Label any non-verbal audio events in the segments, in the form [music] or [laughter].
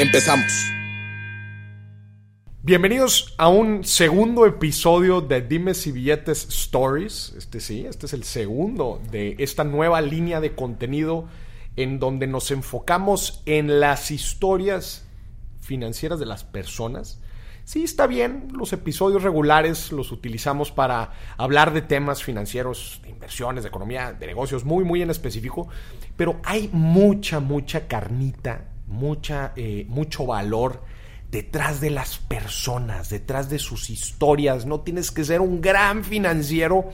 Empezamos. Bienvenidos a un segundo episodio de Dimes y Billetes Stories. Este sí, este es el segundo de esta nueva línea de contenido en donde nos enfocamos en las historias financieras de las personas. Sí, está bien, los episodios regulares los utilizamos para hablar de temas financieros, de inversiones, de economía, de negocios, muy, muy en específico, pero hay mucha, mucha carnita, mucha, eh, mucho valor detrás de las personas, detrás de sus historias. No tienes que ser un gran financiero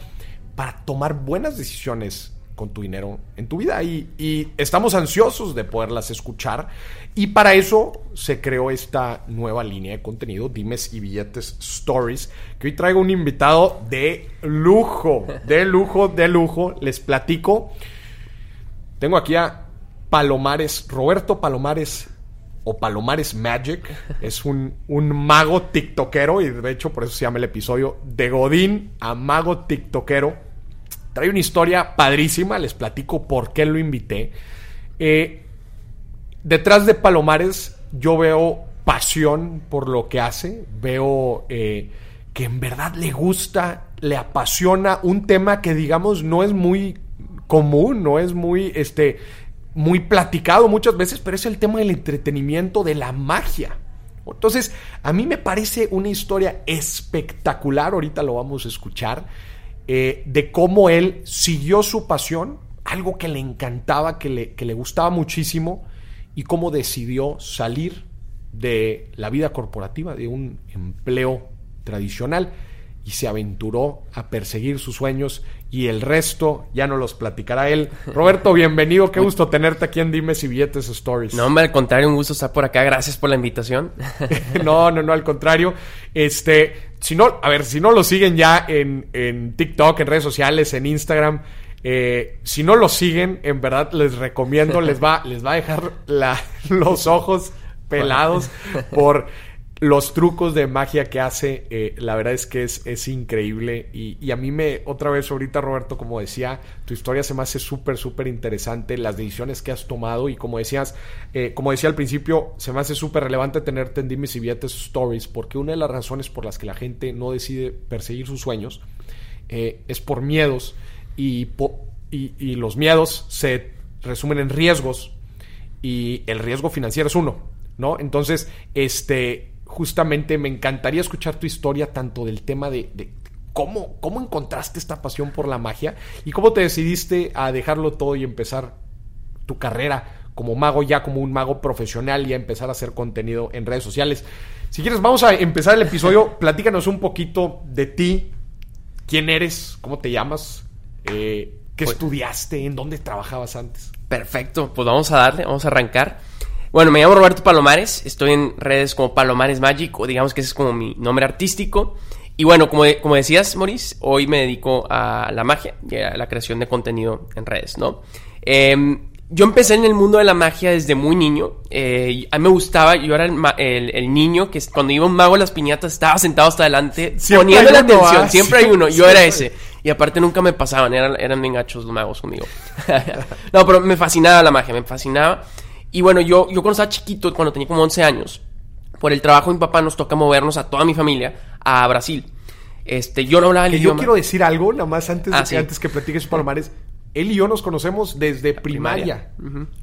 para tomar buenas decisiones con tu dinero en tu vida y, estamos ansiosos de poderlas escuchar y para eso se creó esta nueva línea de contenido, Dimes y Billetes Stories, que hoy traigo un invitado de lujo, de lujo, de lujo, les platico. Tengo aquí a Palomares, Roberto Palomares o Palomares Magic. Es un, un, mago tiktokero y de hecho por eso se llama el episodio de Godín a mago tiktokero. Trae una historia padrísima, les platico por qué lo invité. Eh, detrás de Palomares yo veo pasión por lo que hace, veo eh, que en verdad le gusta, le apasiona un tema que digamos no es muy común, no es muy este muy platicado muchas veces, pero es el tema del entretenimiento, de la magia. Entonces, a mí me parece una historia espectacular, ahorita lo vamos a escuchar, eh, de cómo él siguió su pasión, algo que le encantaba, que le, que le gustaba muchísimo, y cómo decidió salir de la vida corporativa, de un empleo tradicional y se aventuró a perseguir sus sueños y el resto ya no los platicará él. [laughs] Roberto, bienvenido, qué gusto tenerte aquí en Dimes y Billetes Stories. No, hombre, al contrario, un gusto estar por acá, gracias por la invitación. [laughs] no, no, no, al contrario. Este, si no, a ver, si no lo siguen ya en, en TikTok, en redes sociales, en Instagram, eh, si no lo siguen, en verdad les recomiendo, les va, [laughs] les va a dejar la, los ojos pelados por los trucos de magia que hace, eh, la verdad es que es, es increíble. Y, a mí me, otra vez ahorita Roberto, como decía, tu historia se me hace súper, súper interesante, las decisiones que has tomado y como decías, eh, como decía al principio, se me hace súper relevante tenerte en Dimes y Billetes Stories, porque una de las razones por las que la gente no decide perseguir sus sueños eh, es por miedos y, y, y los miedos se resumen en riesgos y el riesgo financiero es uno. ¿No? Entonces, este, justamente me encantaría escuchar tu historia tanto del tema de, cómo, cómo encontraste esta pasión por la magia y cómo te decidiste a dejarlo todo y empezar tu carrera como mago ya como un mago profesional y a empezar a hacer contenido en redes sociales. Si quieres, vamos a empezar el episodio. [laughs] Platícanos un poquito de ti, quién eres, cómo te llamas, eh, qué pues estudiaste, en dónde trabajabas antes. Perfecto, pues vamos a darle, vamos a arrancar. Bueno, me llamo Roberto Palomares, estoy en redes como Palomares Magic, o digamos que ese es como mi nombre artístico. Y bueno, como, como decías, Maurice, hoy me dedico a la magia y a la creación de contenido en redes, ¿no? Em, yo empecé en el mundo de la magia desde muy niño. Eh, a mí me gustaba, yo era el, niño que cuando iba un mago a las piñatas estaba sentado hasta adelante poniendo la atención. ¿ah? siempre hay uno, yo era ese. Y aparte nunca me pasaban, eran, eran bien gachos los magos conmigo. [laughs] no, pero me fascinaba la magia, me fascinaba. Y bueno, yo, yo cuando estaba chiquito, cuando tenía como 11 años, por el trabajo de mi papá nos toca movernos a toda mi familia a Brasil. Este, yo no hablaba el Yo quiero decir algo, nada más antes, de ah, que, antes que platiques Palomares. Él y yo nos conocemos desde primaria.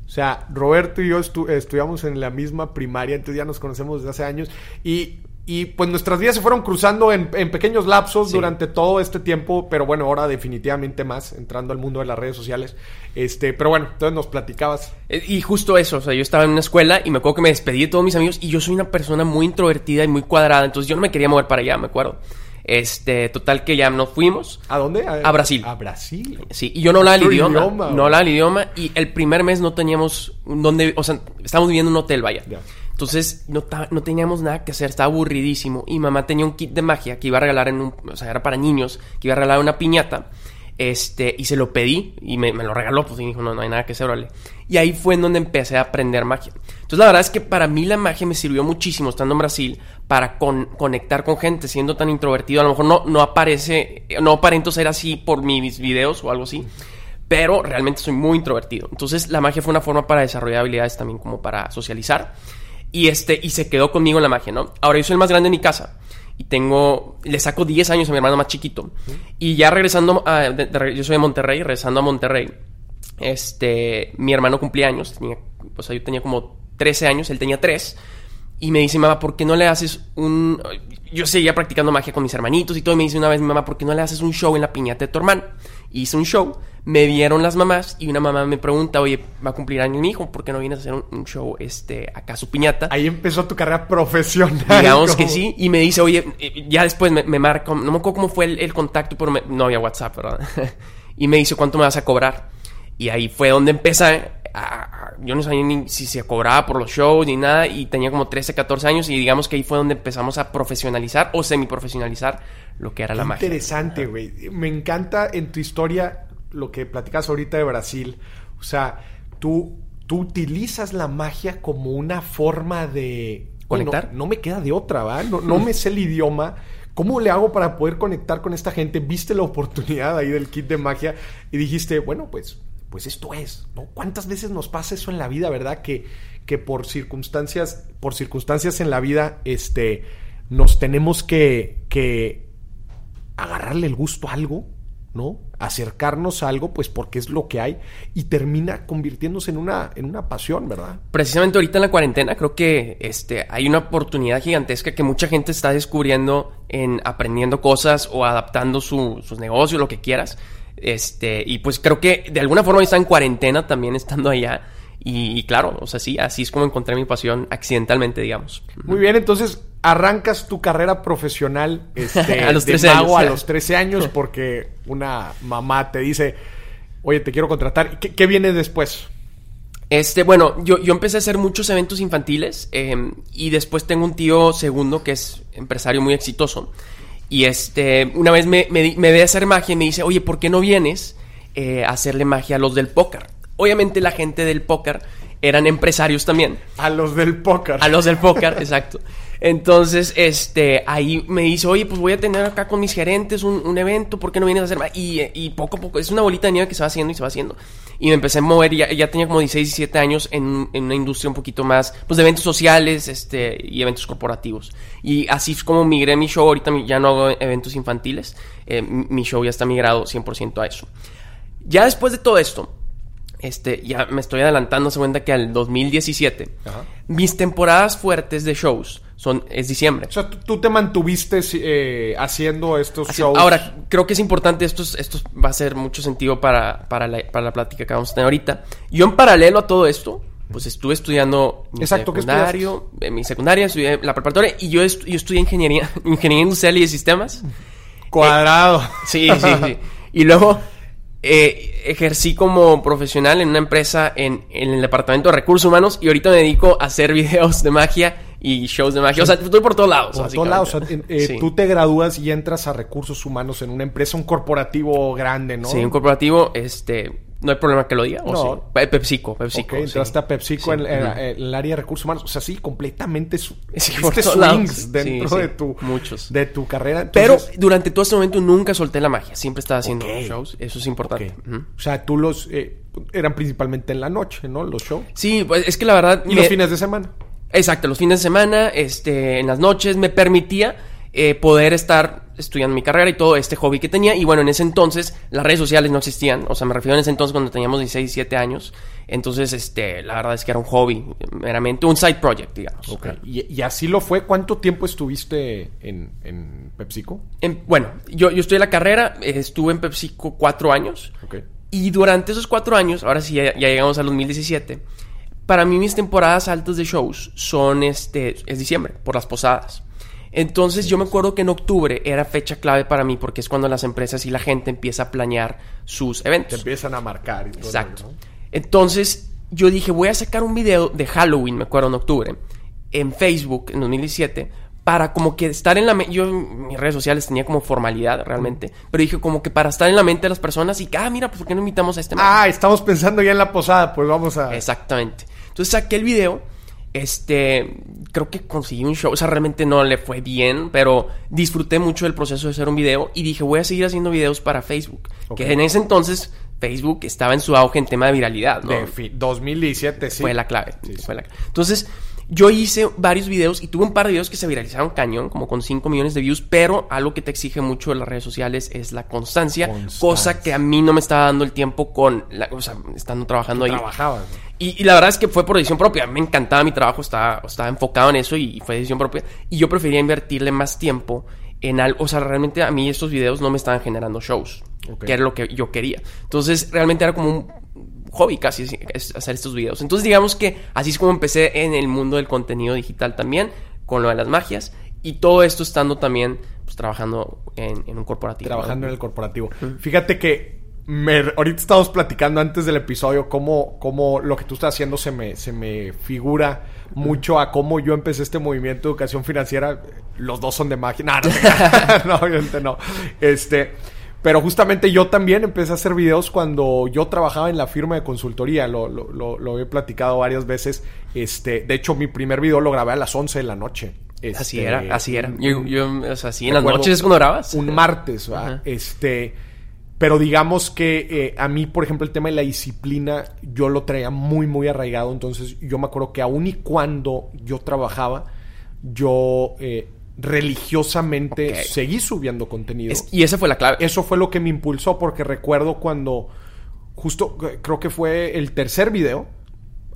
O sea, Roberto y yo estudiamos en la misma primaria, entonces ya nos conocemos desde hace años. Y y pues nuestras vidas se fueron cruzando en, pequeños lapsos durante todo este tiempo, pero bueno, ahora definitivamente más, entrando al mundo de las redes sociales. Este, pero bueno, entonces nos platicabas. Eh, y justo eso, o sea, yo estaba en una escuela y me acuerdo que me despedí de todos mis amigos y yo soy una persona muy introvertida y muy cuadrada, entonces yo no me quería mover para allá, me acuerdo. Este, total que ya nos fuimos. ¿A dónde? A Brasil. A Brasil. Sí, y yo no hablaba el idioma, idioma, no hablaba el idioma y el primer mes no teníamos donde, o sea, estábamos viviendo en un hotel, vaya. Ya. Entonces no, no teníamos nada que hacer, estaba aburridísimo y mamá tenía un kit de magia que iba a regalar en un, o sea, era para niños, que iba a regalar una piñata. Este, y se lo pedí y me, me lo regaló, pues y dijo, no, no hay nada que hacer, órale. Y ahí fue en donde empecé a aprender magia. Entonces la verdad es que para mí la magia me sirvió muchísimo estando en Brasil para con- conectar con gente, siendo tan introvertido. A lo mejor no, no aparece, no aparento ser así por mis videos o algo así, pero realmente soy muy introvertido. Entonces la magia fue una forma para desarrollar habilidades también como para socializar. Y este, y se quedó conmigo en la magia, ¿no? Ahora yo soy el más grande en mi casa. Y tengo, le saco 10 años a mi hermano más chiquito. Y ya regresando, a- de- de- yo soy de Monterrey, regresando a Monterrey, este, mi hermano cumplía años, tenía, yo tenía como 13 años, él tenía 3. Y me dice, mamá, ¿por qué no le haces un...? Yo seguía practicando magia con mis hermanitos y todo. Y me dice una vez, mi mamá, ¿por qué no le haces un show en la piñata de tu hermano? Hice un show, me vieron las mamás y una mamá me pregunta, oye, va a cumplir años mi hijo, ¿por qué no vienes a hacer un, un show este, acá a su piñata? Ahí empezó tu carrera profesional. Digamos que sí. Y me dice, oye, eh, ya después me, me marca, no me acuerdo cómo fue el, el contacto, pero me- no había WhatsApp, ¿verdad? [laughs] y me dice, ¿cuánto me vas a cobrar? Y ahí fue donde empecé. a- yo no sabía ni si se cobraba por los shows ni nada. Y tenía como 13, 14 años. Y digamos que ahí fue donde empezamos a profesionalizar o semi-profesionalizar lo que era la magia. Interesante, güey. Me encanta en tu historia lo que platicas ahorita de Brasil. O sea, tú, tú utilizas la magia como una forma de... Conectar. Bueno, no me queda de otra, ¿va? No, no me sé el idioma. ¿Cómo le hago para poder conectar con esta gente? Viste la oportunidad ahí del kit de magia y dijiste, bueno, pues, pues esto es, ¿no? ¿Cuántas veces nos pasa eso en la vida, verdad? Que, que por circunstancias, por circunstancias en la vida, este, nos tenemos que, que agarrarle el gusto a algo, ¿no? Acercarnos a algo, pues porque es lo que hay y termina convirtiéndose en una, en una pasión, ¿verdad? Precisamente ahorita en la cuarentena creo que este, hay una oportunidad gigantesca que mucha gente está descubriendo en aprendiendo cosas o adaptando su- sus negocios, lo que quieras. Este, y pues creo que de alguna forma está en cuarentena también estando allá. Y, y claro, o sea, sí, así es como encontré mi pasión accidentalmente, digamos. Muy bien, entonces arrancas tu carrera profesional [laughs] este, A los de 13 mago años. a los 13 años [laughs] porque una mamá te dice, oye, te quiero contratar. ¿Qué, qué viene después? Este, bueno, yo, yo empecé a hacer muchos eventos infantiles eh, y después tengo un tío segundo que es empresario muy exitoso. Y este, una vez me, ve hacer magia y me dice, oye, ¿por qué no vienes eh, a hacerle magia a los del póker? Obviamente la gente del póker eran empresarios también. A los del póker. A los del póker, exacto. Entonces, este, ahí me dice, oye, pues voy a tener acá con mis gerentes un, un evento, ¿por qué no vienes a hacer más? Y, y poco a poco, es una bolita de nieve que se va haciendo y se va haciendo. Y me empecé a mover, y ya, ya tenía como 16, 17 años en, en una industria un poquito más, pues de eventos sociales, este, y eventos corporativos. Y así es como migré mi show, ahorita ya no hago eventos infantiles, eh, mi show ya está migrado 100% a eso. Ya después de todo esto, este, ya me estoy adelantando, se cuenta que al 2017, Ajá. mis temporadas fuertes de shows son, es diciembre. O sea, tú, tú te mantuviste eh, haciendo estos Así- shows. Ahora, creo que es importante, esto, es- esto va a ser mucho sentido para, para, la, para la plática que vamos a tener ahorita. Yo en paralelo a todo esto, pues estuve estudiando mi Exacto, ¿qué secundario, en mi secundaria, estudié la preparatoria y yo, estu- yo estudié ingeniería, [laughs] ingeniería industrial y de sistemas. Cuadrado. Sí, sí, sí. [laughs] Y luego eh, ejercí como profesional en una empresa en, en el departamento de recursos humanos y ahorita me dedico a hacer [laughs] videos de magia y shows de magia. O sea, estoy por todos lados. Por todos lados. O sea, eh, Sí. Tú te gradúas y entras a recursos humanos en una empresa, un corporativo grande, ¿no? Sí, un corporativo, este, no hay problema que lo diga. ¿o No. sí? Pe- PepsiCo, PepsiCo. Ok, sí. entraste a PepsiCo Sí. en, en- Ujú. en el área de recursos humanos. O sea, sí, completamente su, [laughs] swings dentro de tu muchos. de tu carrera. Pero durante todo este momento nunca solté la magia. Siempre estaba haciendo shows. Eso es importante. O sea, tú los eh, eran principalmente en la noche, ¿no? Los shows. Sí, pues es que la verdad... Y me- los fines de semana. Exacto, los fines de semana, este, en las noches, me permitía eh, poder estar estudiando mi carrera y todo este hobby que tenía. Y bueno, en ese entonces las redes sociales no existían. O sea, me refiero en ese entonces cuando teníamos 16, 17 años. Entonces, este, la verdad es que era un hobby, meramente un side project, digamos. Y, y así lo fue. ¿Cuánto tiempo estuviste en, en PepsiCo? En- bueno, yo, yo estudié la carrera, eh, estuve en PepsiCo cuatro años. Ok. Y durante esos cuatro años, ahora sí ya, ya llegamos al 2017, para mí mis temporadas altas de shows son este, es diciembre, por las posadas. Entonces yo me acuerdo que en octubre era fecha clave para mí porque es cuando las empresas y la gente empieza a planear sus Te eventos. empiezan a marcar. Y todo Exacto. ¿no? Entonces yo dije, voy a sacar un video de Halloween, me acuerdo en octubre, en Facebook en 2017, para como que estar en la mente, yo mis redes sociales tenía como formalidad realmente, pero dije como que para estar en la mente de las personas y que, ah, mira, pues ¿por qué no invitamos a este man? Ah, estamos pensando ya en la posada, pues vamos a... Exactamente. Entonces saqué el video. Este, creo que conseguí un show. O sea, realmente no le fue bien, pero disfruté mucho del proceso de hacer un video y dije, voy a seguir haciendo videos para Facebook. Ok. Que en ese entonces Facebook estaba en su auge en tema de viralidad, ¿no? De fi- 2017, sí. Fue la clave. Sí, sí. Fue la. Entonces, yo hice varios videos y tuve un par de videos que se viralizaron cañón, como con 5 millones de views, pero algo que te exige mucho en las redes sociales es la constancia, Constancia. cosa que a mí no me estaba dando el tiempo con, la, o sea, estando trabajando ahí. Y, y la verdad es que fue por decisión propia. Me encantaba mi trabajo, estaba, estaba enfocado en eso y, fue decisión propia. Y yo prefería invertirle más tiempo en algo. O sea, realmente a mí estos videos no me estaban generando shows, que era lo que yo quería. Entonces, realmente era como un hobby casi es- hacer estos videos. Entonces, digamos que así es como empecé en el mundo del contenido digital también, con lo de las magias. Y todo esto estando también pues, trabajando en, en un corporativo. Trabajando ¿no? en el corporativo. Fíjate que me- ahorita estamos platicando antes del episodio cómo, cómo lo que tú estás haciendo se me, se me figura mucho a cómo yo empecé este movimiento de educación financiera. Los dos son de magia. No, [laughs] no, [laughs] no, obviamente no. Este, pero justamente yo también empecé a hacer videos cuando yo trabajaba en la firma de consultoría. Lo, lo, lo- lo he platicado varias veces. Este, de hecho, mi primer video lo grabé a las 11 de la noche. Así Este, era, así era. Yo, yo, o sea, sí, en las noches es cuando grabas. Un martes. Ajá. Este. Pero digamos que eh, a mí, por ejemplo, el tema de la disciplina, yo lo traía muy, muy arraigado. Entonces, yo me acuerdo que aun y cuando yo trabajaba, yo eh, religiosamente seguí subiendo contenido. Es- y esa fue la clave. Eso fue lo que me impulsó, porque recuerdo cuando, justo creo que fue el tercer video,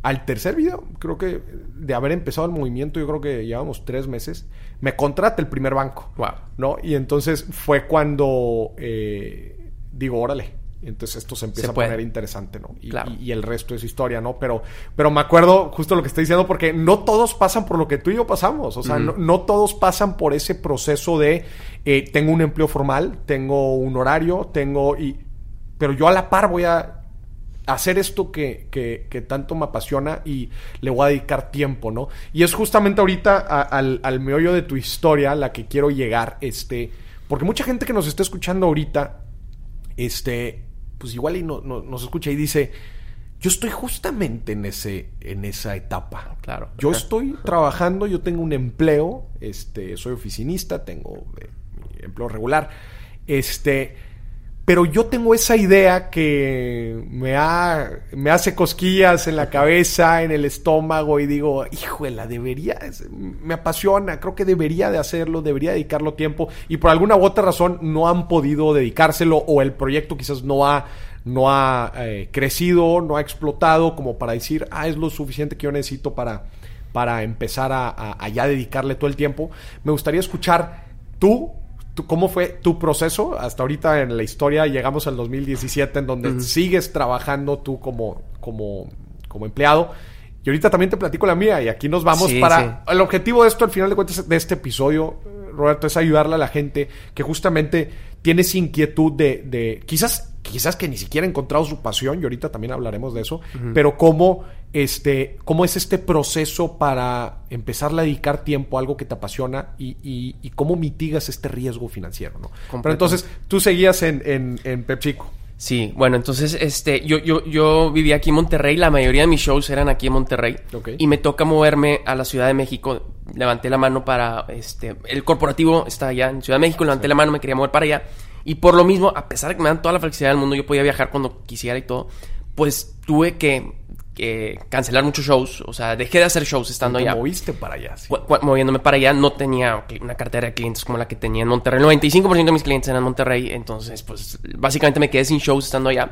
al tercer video, creo que de haber empezado el movimiento, yo creo que llevamos tres meses, me contrata el primer banco. Wow. ¿No? Y entonces fue cuando eh, digo, órale. Entonces esto se empieza Se a poner interesante, ¿no? Y, Claro. y- y el resto es historia, ¿no? Pero, pero me acuerdo justo lo que estoy diciendo, porque no todos pasan por lo que tú y yo pasamos. O sea, no, no todos pasan por ese proceso de eh, tengo un empleo formal, tengo un horario, tengo. y Pero yo a la par voy a hacer esto que, que- que tanto me apasiona y le voy a dedicar tiempo, ¿no? Y es justamente ahorita a- al, al meollo de tu historia la que quiero llegar, este, porque mucha gente que nos está escuchando ahorita, este, pues igual y no, no- nos escucha y dice, yo estoy justamente en ese, en esa etapa. Claro. Yo estoy trabajando, yo tengo un empleo, este, soy oficinista, tengo eh, mi empleo regular, este, pero yo tengo esa idea que me, ha, me hace cosquillas en la cabeza, en el estómago y digo, híjole, debería, me apasiona, creo que debería de hacerlo, debería dedicarlo tiempo y por alguna u otra razón no han podido dedicárselo o el proyecto quizás no ha, no ha eh, crecido, no ha explotado como para decir, ah, es lo suficiente que yo necesito para, para empezar a, a- a ya dedicarle todo el tiempo. Me gustaría escuchar tú, cómo fue tu proceso. Hasta ahorita en la historia llegamos al 2017 en donde sigues trabajando tú como, como, como empleado. Y ahorita también te platico la mía y aquí nos vamos Sí, para... sí. El objetivo de esto, al final de cuentas, de este episodio, Roberto, es ayudarle a la gente que justamente tiene esa inquietud de, de quizás, quizás que ni siquiera ha encontrado su pasión, y ahorita también hablaremos de eso, pero cómo, este, cómo es este proceso para empezar a dedicar tiempo a algo que te apasiona y, y- y cómo mitigas este riesgo financiero, ¿no? Pero entonces, tú seguías en, en, en PepsiCo. Sí, bueno, entonces este, yo, yo, yo vivía aquí en Monterrey, la mayoría de mis shows eran aquí en Monterrey. Y me toca moverme a la Ciudad de México. Levanté la mano para este. El corporativo está allá en Ciudad de México, levanté la mano, me quería mover para allá. Y por lo mismo, a pesar de que me dan toda la flexibilidad del mundo, yo podía viajar cuando quisiera y todo, pues tuve que, que cancelar muchos shows. O sea, dejé de hacer shows estando allá. moviste para allá. sí. Moviéndome para allá, no tenía una cartera de clientes como la que tenía en Monterrey. El 95% de mis clientes eran en Monterrey, entonces, pues, básicamente me quedé sin shows estando allá.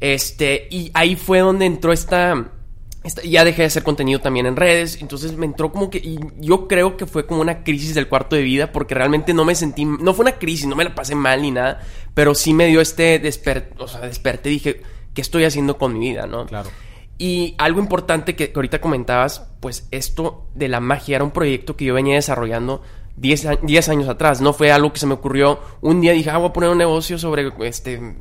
Este, y ahí fue donde entró esta, esta- Ya dejé de hacer contenido también en redes, entonces me entró como que. Y yo creo que fue como una crisis del cuarto de vida, porque realmente no me sentí. No fue una crisis, no me la pasé mal ni nada, pero sí me dio este desper, o sea, desperté y dije, ¿qué estoy haciendo con mi vida, no? Claro. Y algo importante que, que ahorita comentabas, pues esto de la magia era un proyecto que yo venía desarrollando 10, años atrás. No fue algo que se me ocurrió un día. Dije, ah, voy a poner un negocio sobre este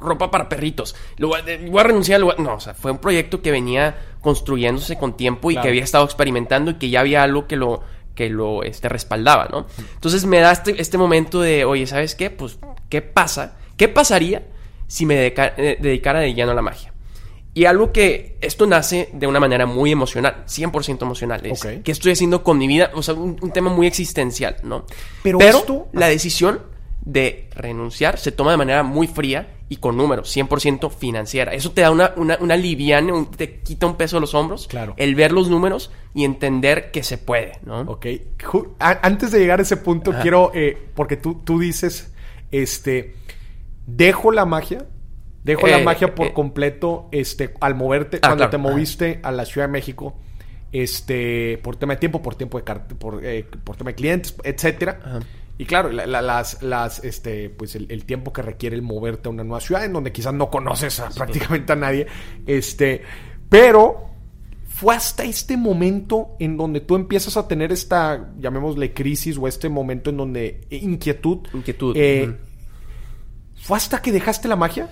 ropa para perritos. Lo voy, a, renunciar. No, o sea, fue un proyecto que venía construyéndose con tiempo y que había estado experimentando y que ya había algo que lo que lo este, respaldaba, ¿no? Entonces me da este, este momento de, oye, ¿sabes qué? Pues, ¿qué pasa? ¿Qué pasaría si me eh, dedicara de lleno a la magia? Y algo que esto nace de una manera muy emocional, 100% emocional. Es ¿Qué estoy haciendo con mi vida? O sea, un, tema muy existencial, ¿no? Pero, la decisión de renunciar se toma de manera muy fría y con números, 100% financiera. Eso te da una, una, una liviana, te quita un peso de los hombros. Claro. El ver los números y entender que se puede, ¿no? Ok. Antes de llegar a ese punto, quiero, eh, porque tú, tú dices, este, dejo la magia, dejo la eh, magia por eh, completo, este, al moverte, ah, cuando te moviste a la Ciudad de México, este, por tema de tiempo, por tiempo de, por, por tema de clientes, etcétera. Ajá y claro, las, las, este, pues el, tiempo que requiere el moverte a una nueva ciudad en donde quizás no conoces a, prácticamente a nadie, este, pero fue hasta este momento en donde tú empiezas a tener esta, llamémosle crisis o este momento en donde eh, inquietud. Inquietud. Eh, ¿Fue hasta que dejaste la magia?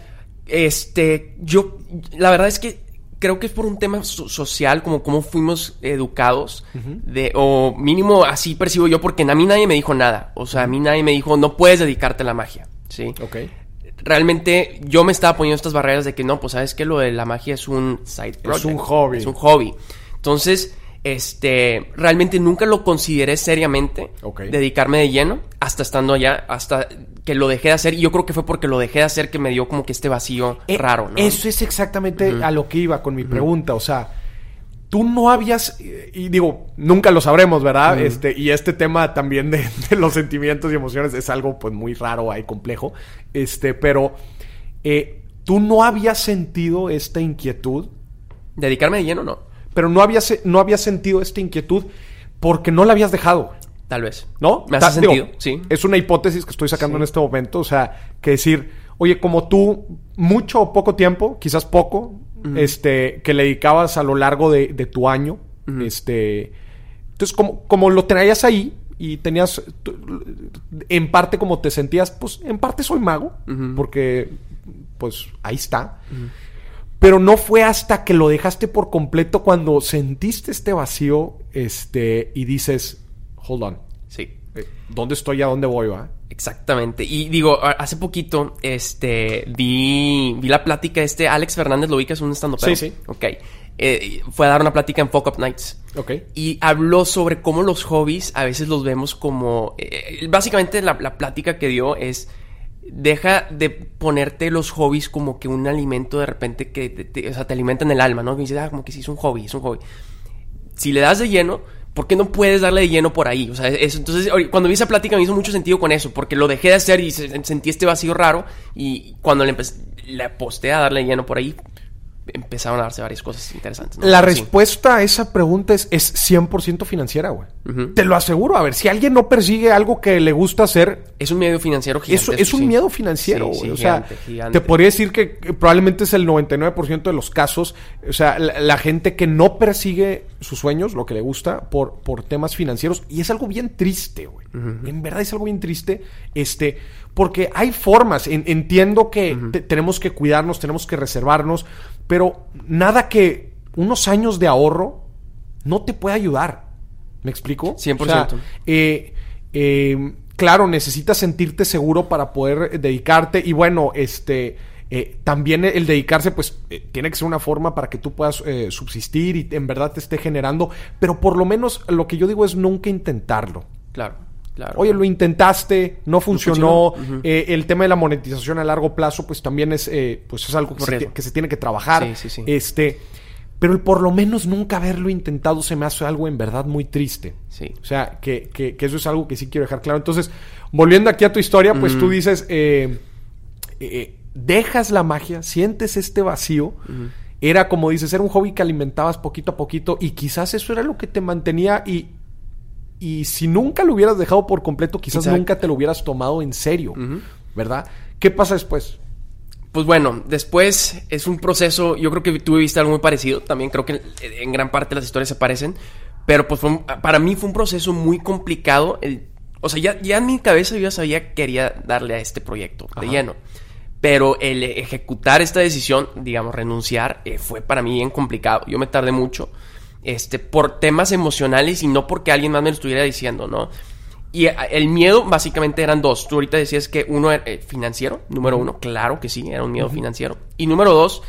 Este, yo, la verdad es que creo que es por un tema social, como cómo fuimos educados, de, o mínimo así percibo yo, porque a mí nadie me dijo nada. O sea, a mí nadie me dijo, no puedes dedicarte a la magia. ¿sí? Ok. Realmente yo me estaba poniendo estas barreras de que no, pues sabes que lo de la magia es un side project. Es un hobby. Es un hobby. Entonces, este, realmente nunca lo consideré seriamente dedicarme de lleno hasta estando allá, hasta que lo dejé de hacer. Y yo creo que fue porque lo dejé de hacer que me dio como que este vacío eh, raro, ¿no? Eso es exactamente a lo que iba con mi pregunta. O sea, tú no habías, y digo, nunca lo sabremos, ¿verdad? Este, y este tema también [laughs] de, los sentimientos y emociones es algo pues muy raro y complejo. Este, pero eh, tú no habías sentido esta inquietud. ¿Dedicarme de lleno no? Pero no había, no había sentido esta inquietud porque no la habías dejado. Tal vez. ¿No? Me hace sentido, sí. Es una hipótesis que estoy sacando en este momento. O sea, que decir, oye, como tú, mucho o poco tiempo, quizás poco, este, que le dedicabas a lo largo de, tu año, este. Entonces, como, como lo traías ahí y tenías. En parte, como te sentías, pues, en parte soy mago, porque, pues, ahí está. Pero no fue hasta que lo dejaste por completo cuando sentiste este vacío este, y dices, hold on. Sí. Eh, ¿Dónde estoy y a dónde voy, va? Exactamente. Y digo, hace poquito este, vi, vi la plática de este Alex Fernández, lo vi que es un stand Sí, sí. Ok. Eh, fue a dar una plática en Fuck Up Nights. Ok. Y habló sobre cómo los hobbies a veces los vemos como... Eh, básicamente la, la plática que dio es deja de ponerte los hobbies como que un alimento de repente que te, o sea, te alimentan el alma, ¿no? Y dices, ah, como que sí, es un hobby, es un hobby. Si le das de lleno, ¿por qué no puedes darle de lleno por ahí? O sea, entonces, cuando vi esa plática me hizo mucho sentido con eso, porque lo dejé de hacer y sentí este vacío raro y cuando le, empecé, le aposté a darle de lleno por ahí, empezaron a darse varias cosas interesantes. La respuesta a esa pregunta es, es 100% financiera, güey. Te lo aseguro. A ver, si alguien no persigue algo que le gusta hacer... Es un miedo financiero gigante. Es, un miedo financiero, güey. o sea, te podría decir que probablemente es el 99% de los casos. O sea, la, gente que no persigue sus sueños, lo que le gusta, por, por temas financieros. Y es algo bien triste, güey. En verdad es algo bien triste. Este, porque hay formas. entiendo que tenemos que cuidarnos, tenemos que reservarnos, pero nada que unos años de ahorro no te pueda ayudar. ¿Me explico? 100%. Eh, eh, claro, necesitas sentirte seguro para poder dedicarte. Y bueno, este. Eh, también el dedicarse, pues, tiene que ser una forma para que tú puedas subsistir y en verdad te esté generando. Pero por lo menos lo que yo digo es nunca intentarlo. Claro. Oye, lo intentaste, no funcionó. Eh, el tema de la monetización a largo plazo, pues también es, eh, pues es algo que se, tiene que trabajar. Este, pero el por lo menos nunca haberlo intentado se me hace algo en verdad muy triste. Sí. O sea, que, que, eso es algo que sí quiero dejar claro. Entonces, volviendo aquí a tu historia, pues tú dices, eh, dejas la magia, sientes este vacío. Era como dices, era un hobby que alimentabas poquito a poquito y quizás eso era lo que te mantenía y y si nunca lo hubieras dejado por completo, quizás nunca te lo hubieras tomado en serio, ¿verdad? ¿Qué pasa después? Pues bueno, después es un proceso, yo creo que tú viviste algo muy parecido, también creo que en gran parte las historias se parecen, pero pues para mí fue un proceso muy complicado el o sea, ya, ya en mi cabeza yo ya sabía que quería darle a este proyecto de lleno. Pero el ejecutar esta decisión, digamos, renunciar, eh, fue para mí bien complicado. Yo me tardé mucho este, por temas emocionales y no porque alguien más me lo estuviera diciendo, ¿no? Y eh, el miedo básicamente eran dos. Tú ahorita decías que uno era eh, financiero, número uno, claro que sí, era un miedo financiero. Y número dos,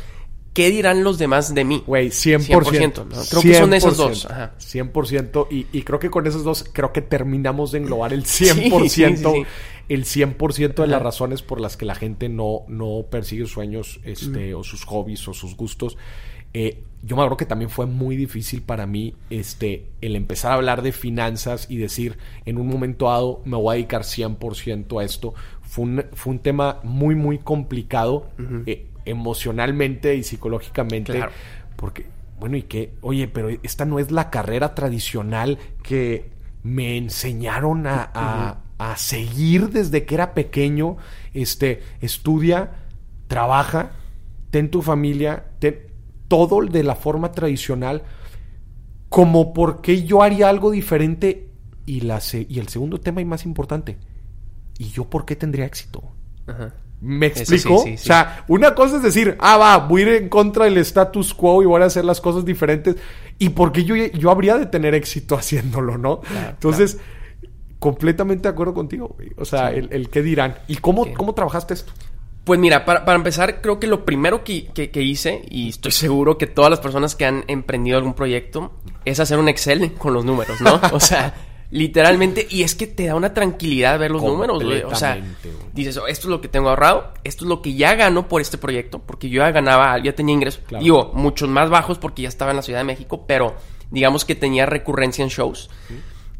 ¿qué dirán los demás de mí? Güey, 100%. Creo que son esos dos. Ajá. 100%. Y, y, creo que con esos dos, creo que terminamos de englobar el 100%. el 100% de las razones por las que la gente no, no persigue sus sueños este, o sus hobbies o sus gustos. Eh, yo me acuerdo que también fue muy difícil para mí este, el empezar a hablar de finanzas y decir en un momento dado me voy a dedicar 100% a esto. Fue un, fue un tema muy, muy complicado eh, emocionalmente y psicológicamente. Porque, bueno, y que, oye, pero esta no es la carrera tradicional que me enseñaron a, a, seguir desde que era pequeño. Este, estudia, trabaja, ten tu familia, ten todo de la forma tradicional, como por qué yo haría algo diferente. Y, la y el segundo tema y más importante, ¿y yo por qué tendría éxito? ¿Me explico? O sea, una cosa es decir, ah, va, voy a ir en contra del status quo y voy a hacer las cosas diferentes. ¿Y por qué yo, yo habría de tener éxito [laughs] haciéndolo, no? Entonces, completamente de acuerdo contigo. O sea, el, el, qué dirán. ¿Y cómo, cómo trabajaste esto? Pues mira, para, empezar, creo que lo primero que, hice, y estoy seguro que todas las personas que han emprendido algún proyecto, es hacer un Excel con los números, ¿no? O sea, [laughs] literalmente, y es que te da una tranquilidad ver los números, güey. O sea, dices, oh, esto es lo que tengo ahorrado, esto es lo que ya gano por este proyecto, porque yo ya ganaba, ya tenía ingresos. Digo, muchos más bajos porque ya estaba en la Ciudad de México, pero digamos que tenía recurrencia en shows.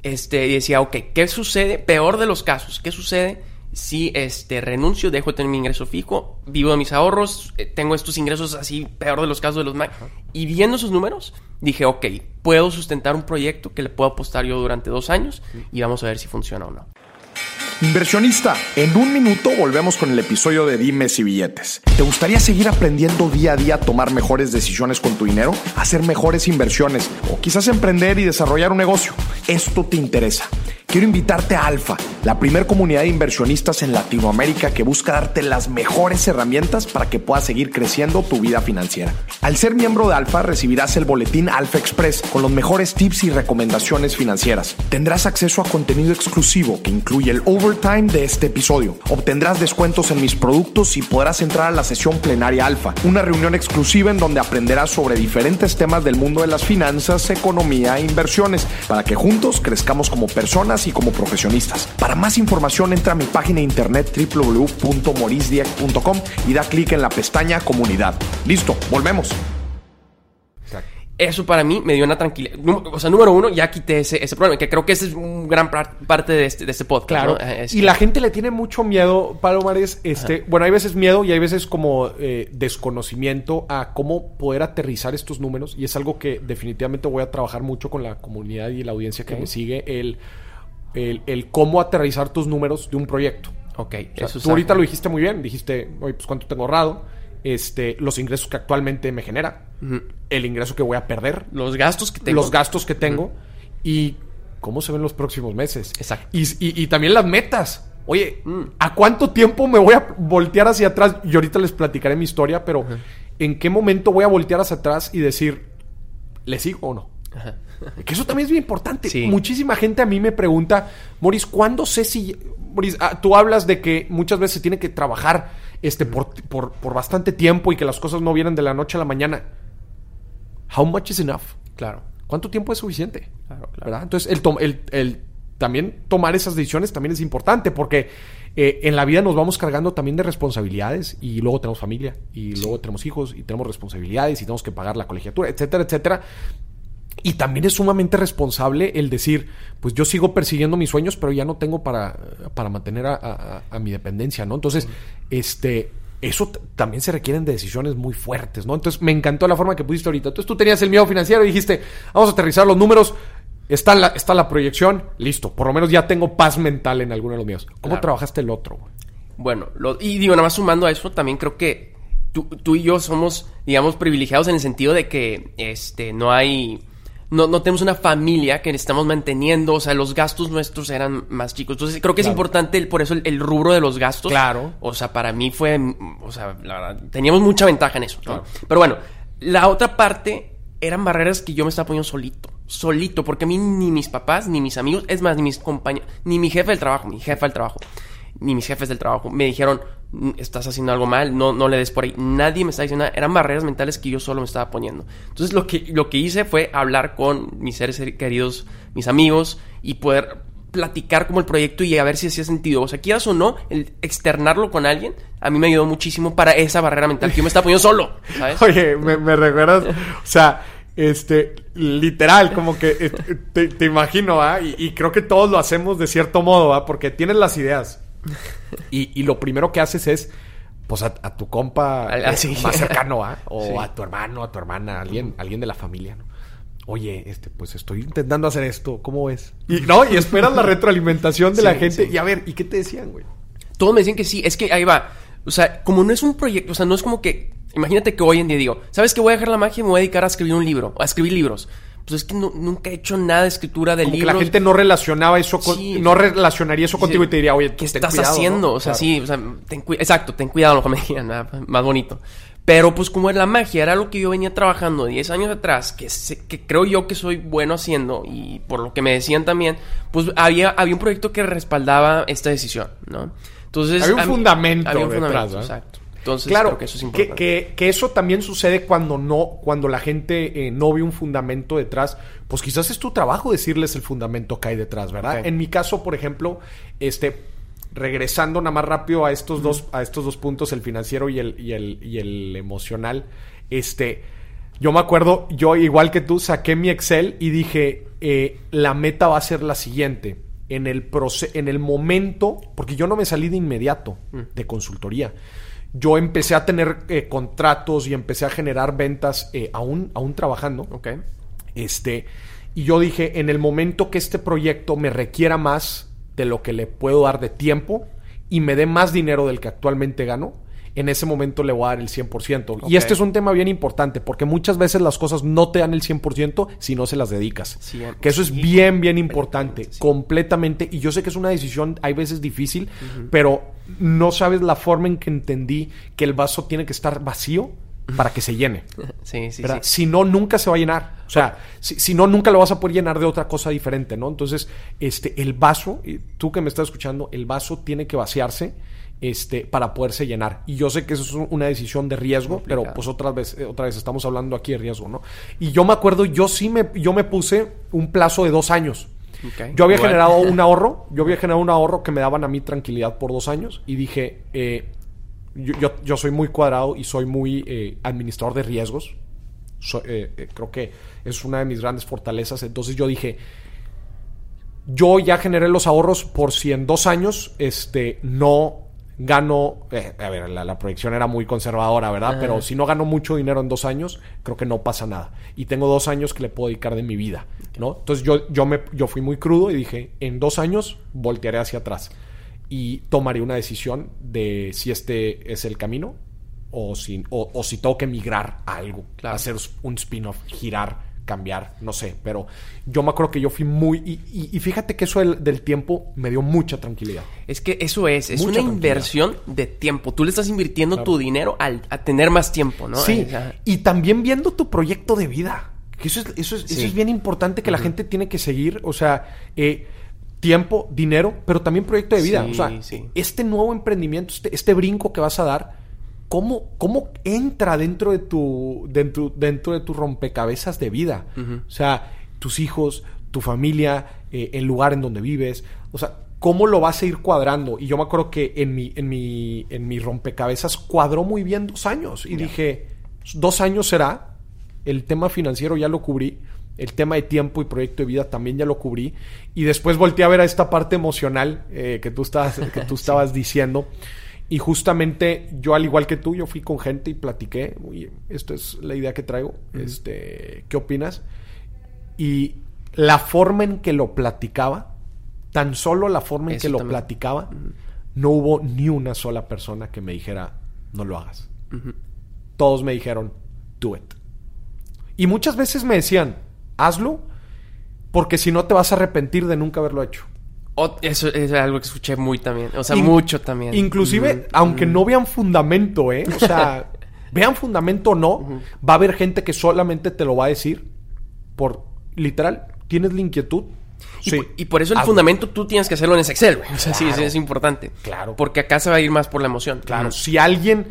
Este, y decía, ok, ¿qué sucede? Peor de los casos, ¿qué sucede? Si este, renuncio, dejo de tener mi ingreso fijo, vivo de mis ahorros, eh, tengo estos ingresos así, peor de los casos de los Mac. Y viendo esos números, dije, ok, puedo sustentar un proyecto que le puedo apostar yo durante dos años y vamos a ver si funciona o no. Inversionista, en un minuto volvemos con el episodio de Dimes y Billetes. ¿Te gustaría seguir aprendiendo día a día a tomar mejores decisiones con tu dinero? Hacer mejores inversiones o quizás emprender y desarrollar un negocio. Esto te interesa quiero invitarte a Alfa, la primer comunidad de inversionistas en Latinoamérica que busca darte las mejores herramientas para que puedas seguir creciendo tu vida financiera. Al ser miembro de Alfa recibirás el boletín Alfa Express con los mejores tips y recomendaciones financieras. Tendrás acceso a contenido exclusivo que incluye el overtime de este episodio. Obtendrás descuentos en mis productos y podrás entrar a la sesión plenaria Alfa, una reunión exclusiva en donde aprenderás sobre diferentes temas del mundo de las finanzas, economía e inversiones para que juntos crezcamos como personas y como profesionistas. Para más información entra a mi página de internet www.morisdieck.com y da clic en la pestaña comunidad. Listo, volvemos. Eso para mí me dio una tranquilidad. O sea, número uno, ya quité ese, ese problema, que creo que ese es un gran parte de este, de este podcast. Claro. Y la gente le tiene mucho miedo, Palomares. Este, bueno, hay veces miedo y hay veces como eh, desconocimiento a cómo poder aterrizar estos números. Y es algo que definitivamente voy a trabajar mucho con la comunidad y la audiencia que me sigue. El el, cómo aterrizar tus números de un proyecto. Ok, eso tú ahorita lo dijiste muy bien, dijiste, oye, pues cuánto tengo ahorrado, este, los ingresos que actualmente me genera, el ingreso que voy a perder, los gastos que tengo, los gastos que tengo y cómo se ven los próximos meses. Exacto. Y, también las metas. Oye, mm. ¿a cuánto tiempo me voy a voltear hacia atrás? Y ahorita les platicaré mi historia, pero ¿en qué momento voy a voltear hacia atrás y decir, ¿le sigo o no? Ajá. Que eso también es bien importante. Muchísima gente a mí me pregunta, Moris, ¿cuándo sé si... Moris, ah, tú hablas de que muchas veces se tiene que trabajar este, por, por, bastante tiempo y que las cosas no vienen de la noche a la mañana. How much is enough? Claro. ¿Cuánto tiempo es suficiente? Claro, ¿verdad? Entonces, el, el, el, también tomar esas decisiones también es importante porque eh, en la vida nos vamos cargando también de responsabilidades y luego tenemos familia y luego tenemos hijos y tenemos responsabilidades y tenemos que pagar la colegiatura, etcétera, etcétera. Y también es sumamente responsable el decir, pues yo sigo persiguiendo mis sueños, pero ya no tengo para, para mantener a, mi dependencia, ¿no? Entonces, este, eso también se requieren de decisiones muy fuertes, ¿no? Entonces, me encantó la forma que pusiste ahorita. Entonces, tú tenías el miedo financiero y dijiste, vamos a aterrizar los números, está la, está la proyección, listo, por lo menos ya tengo paz mental en alguno de los míos. ¿Cómo trabajaste el otro? Bueno, y digo, nada más sumando a eso, también creo que tú, tú y yo somos, digamos, privilegiados en el sentido de que este, no hay no, no tenemos una familia que estamos manteniendo, o sea, los gastos nuestros eran más chicos. Entonces creo que es importante el, por eso el, rubro de los gastos. Claro. O sea, para mí fue, o sea, la verdad, teníamos mucha ventaja en eso. Pero bueno, la otra parte eran barreras que yo me estaba poniendo solito. Solito, porque a mí ni mis papás, ni mis amigos, es más, ni mis compañeros, ni mi jefe del trabajo, mi jefa del trabajo, ni mis jefes del trabajo me dijeron, estás haciendo algo mal, no, no le des por ahí. Nadie me está diciendo nada. Eran barreras mentales que yo solo me estaba poniendo. Entonces lo que, lo que hice fue hablar con mis seres queridos, mis amigos, y poder platicar como el proyecto y a ver si hacía sentido. O sea, quieras o no, el externarlo con alguien, a mí me ayudó muchísimo para esa barrera mental que yo me estaba poniendo solo. [laughs] Oye, me, me recuerdas, o sea, este, literal, como que eh, te, imagino, ¿ah? Y, creo que todos lo hacemos de cierto modo, ¿ah? Porque tienes las ideas. [laughs] Y, lo primero que haces es, pues, a, tu compa eh, más cercano, ¿ah? [laughs] O a tu hermano, a tu hermana, alguien, alguien de la familia, ¿no? Oye, este, pues estoy intentando hacer esto, ¿cómo ves? Y no, y esperas la retroalimentación de la gente. Y a ver, ¿y qué te decían, güey? Todos me decían que sí, es que ahí va. O sea, como no es un proyecto, o sea, no es como que. Imagínate que hoy en día digo, ¿sabes que voy a dejar la magia y me voy a dedicar a escribir un libro? A escribir libros pues es que nunca he hecho nada de escritura de libros. Que la gente no relacionaba eso con, no relacionaría eso contigo y te diría, oye, ¿qué estás haciendo? O sea, sí, o sea, ten exacto, ten cuidado lo que me digan, más bonito. Pero pues como es la magia, era lo que yo venía trabajando 10 años atrás, que, que creo yo que soy bueno haciendo, y por lo que me decían también, pues había, había un proyecto que respaldaba esta decisión, ¿no? Entonces... Había un fundamento había un fundamento, exacto. Entonces, claro, que eso es importante. Que, eso también sucede cuando no, cuando la gente eh, no ve un fundamento detrás. Pues quizás es tu trabajo decirles el fundamento que hay detrás, ¿verdad? En mi caso, por ejemplo, este, regresando nada más rápido a estos dos, a estos dos puntos, el financiero y el, y el, y el emocional, este, yo me acuerdo, yo igual que tú, saqué mi Excel y dije, eh, la meta va a ser la siguiente. En el, en el momento, porque yo no me salí de inmediato de consultoría yo empecé a tener eh, contratos y empecé a generar ventas eh, aún, aún trabajando. Ok. Este, y yo dije, en el momento que este proyecto me requiera más de lo que le puedo dar de tiempo y me dé más dinero del que actualmente gano, en ese momento le voy a dar el 100%. Y este es un tema bien importante porque muchas veces las cosas no te dan el 100% si no se las dedicas. que eso es bien, bien importante, completamente. Y yo sé que es una decisión, hay veces difícil, pero no sabes la forma en que entendí que el vaso tiene que estar vacío para que se llene. [laughs] Sí, sí, Si no, nunca se va a llenar. O sea, si, si, no, nunca lo vas a poder llenar de otra cosa diferente, ¿no? Entonces, este, el vaso, tú que me estás escuchando, el vaso tiene que vaciarse este, para poderse llenar. Y yo sé que eso es una decisión de riesgo, pero pues otra vez, eh, otra vez estamos hablando aquí de riesgo, ¿no? Y yo me acuerdo, yo sí me, yo me puse un plazo de dos años. Yo había generado un [laughs] ahorro, yo había generado un ahorro que me daban a mí tranquilidad por dos años y dije, eh, yo, yo, soy muy cuadrado y soy muy eh, administrador de riesgos. creo que es una de mis grandes fortalezas. Entonces yo dije, yo ya generé los ahorros por si en dos años este, no gano, eh, a ver, la, proyección era muy conservadora, ¿verdad? Pero si no gano mucho dinero en dos años, creo que no pasa nada. Y tengo dos años que le puedo dedicar de mi vida, ¿no? Entonces yo, yo, me, yo fui muy crudo y dije, en dos años voltearé hacia atrás y tomaré una decisión de si este es el camino o si, o, si tengo que migrar a algo, hacer un spin-off, girar cambiar, no sé, pero yo me acuerdo que yo fui muy... Y, fíjate que eso del, tiempo me dio mucha tranquilidad. Es que eso es, es una inversión de tiempo. Tú le estás invirtiendo tu dinero al, a tener más tiempo, ¿no? Sí, y también viendo tu proyecto de vida. Que eso es, eso es, eso es bien importante que la gente tiene que seguir, o sea... Eh, tiempo, dinero, pero también proyecto de vida. o sea, este nuevo emprendimiento, este, este brinco que vas a dar, ¿Cómo, ¿Cómo, entra dentro de tu, dentro, dentro de tu rompecabezas de vida? O sea, tus hijos, tu familia, eh, el lugar en donde vives. O sea, ¿cómo lo vas a ir cuadrando? Y yo me acuerdo que en mi, en mi, en mi rompecabezas cuadró muy bien dos años. Y dije, dos años será. El tema financiero ya lo cubrí. El tema de tiempo y proyecto de vida también ya lo cubrí. Y después volteé a ver a esta parte emocional eh, que tú estabas, que tú [laughs] estabas diciendo. Y justamente yo, al igual que tú, yo fui con gente y platiqué. Oye, esto es la idea que traigo. este, ¿Qué opinas? Y la forma en que lo platicaba, tan solo la forma en que lo platicaba, no hubo ni una sola persona que me dijera, no lo hagas. Todos me dijeron, do it. Y muchas veces me decían, hazlo, porque si no te vas a arrepentir de nunca haberlo hecho. Eso es algo que escuché muy también. O sea, mucho también. Inclusive, aunque no vean fundamento, ¿eh? O sea, [laughs] vean fundamento o no, va a haber gente que solamente te lo va a decir por, literal, tienes la inquietud. Y, Sí. por, y por eso el Hazlo. fundamento tú tienes que hacerlo en ese Excel, güey. O sea, sí, Claro. sí, es importante. Claro. Porque acá se va a ir más por la emoción. Claro, si alguien,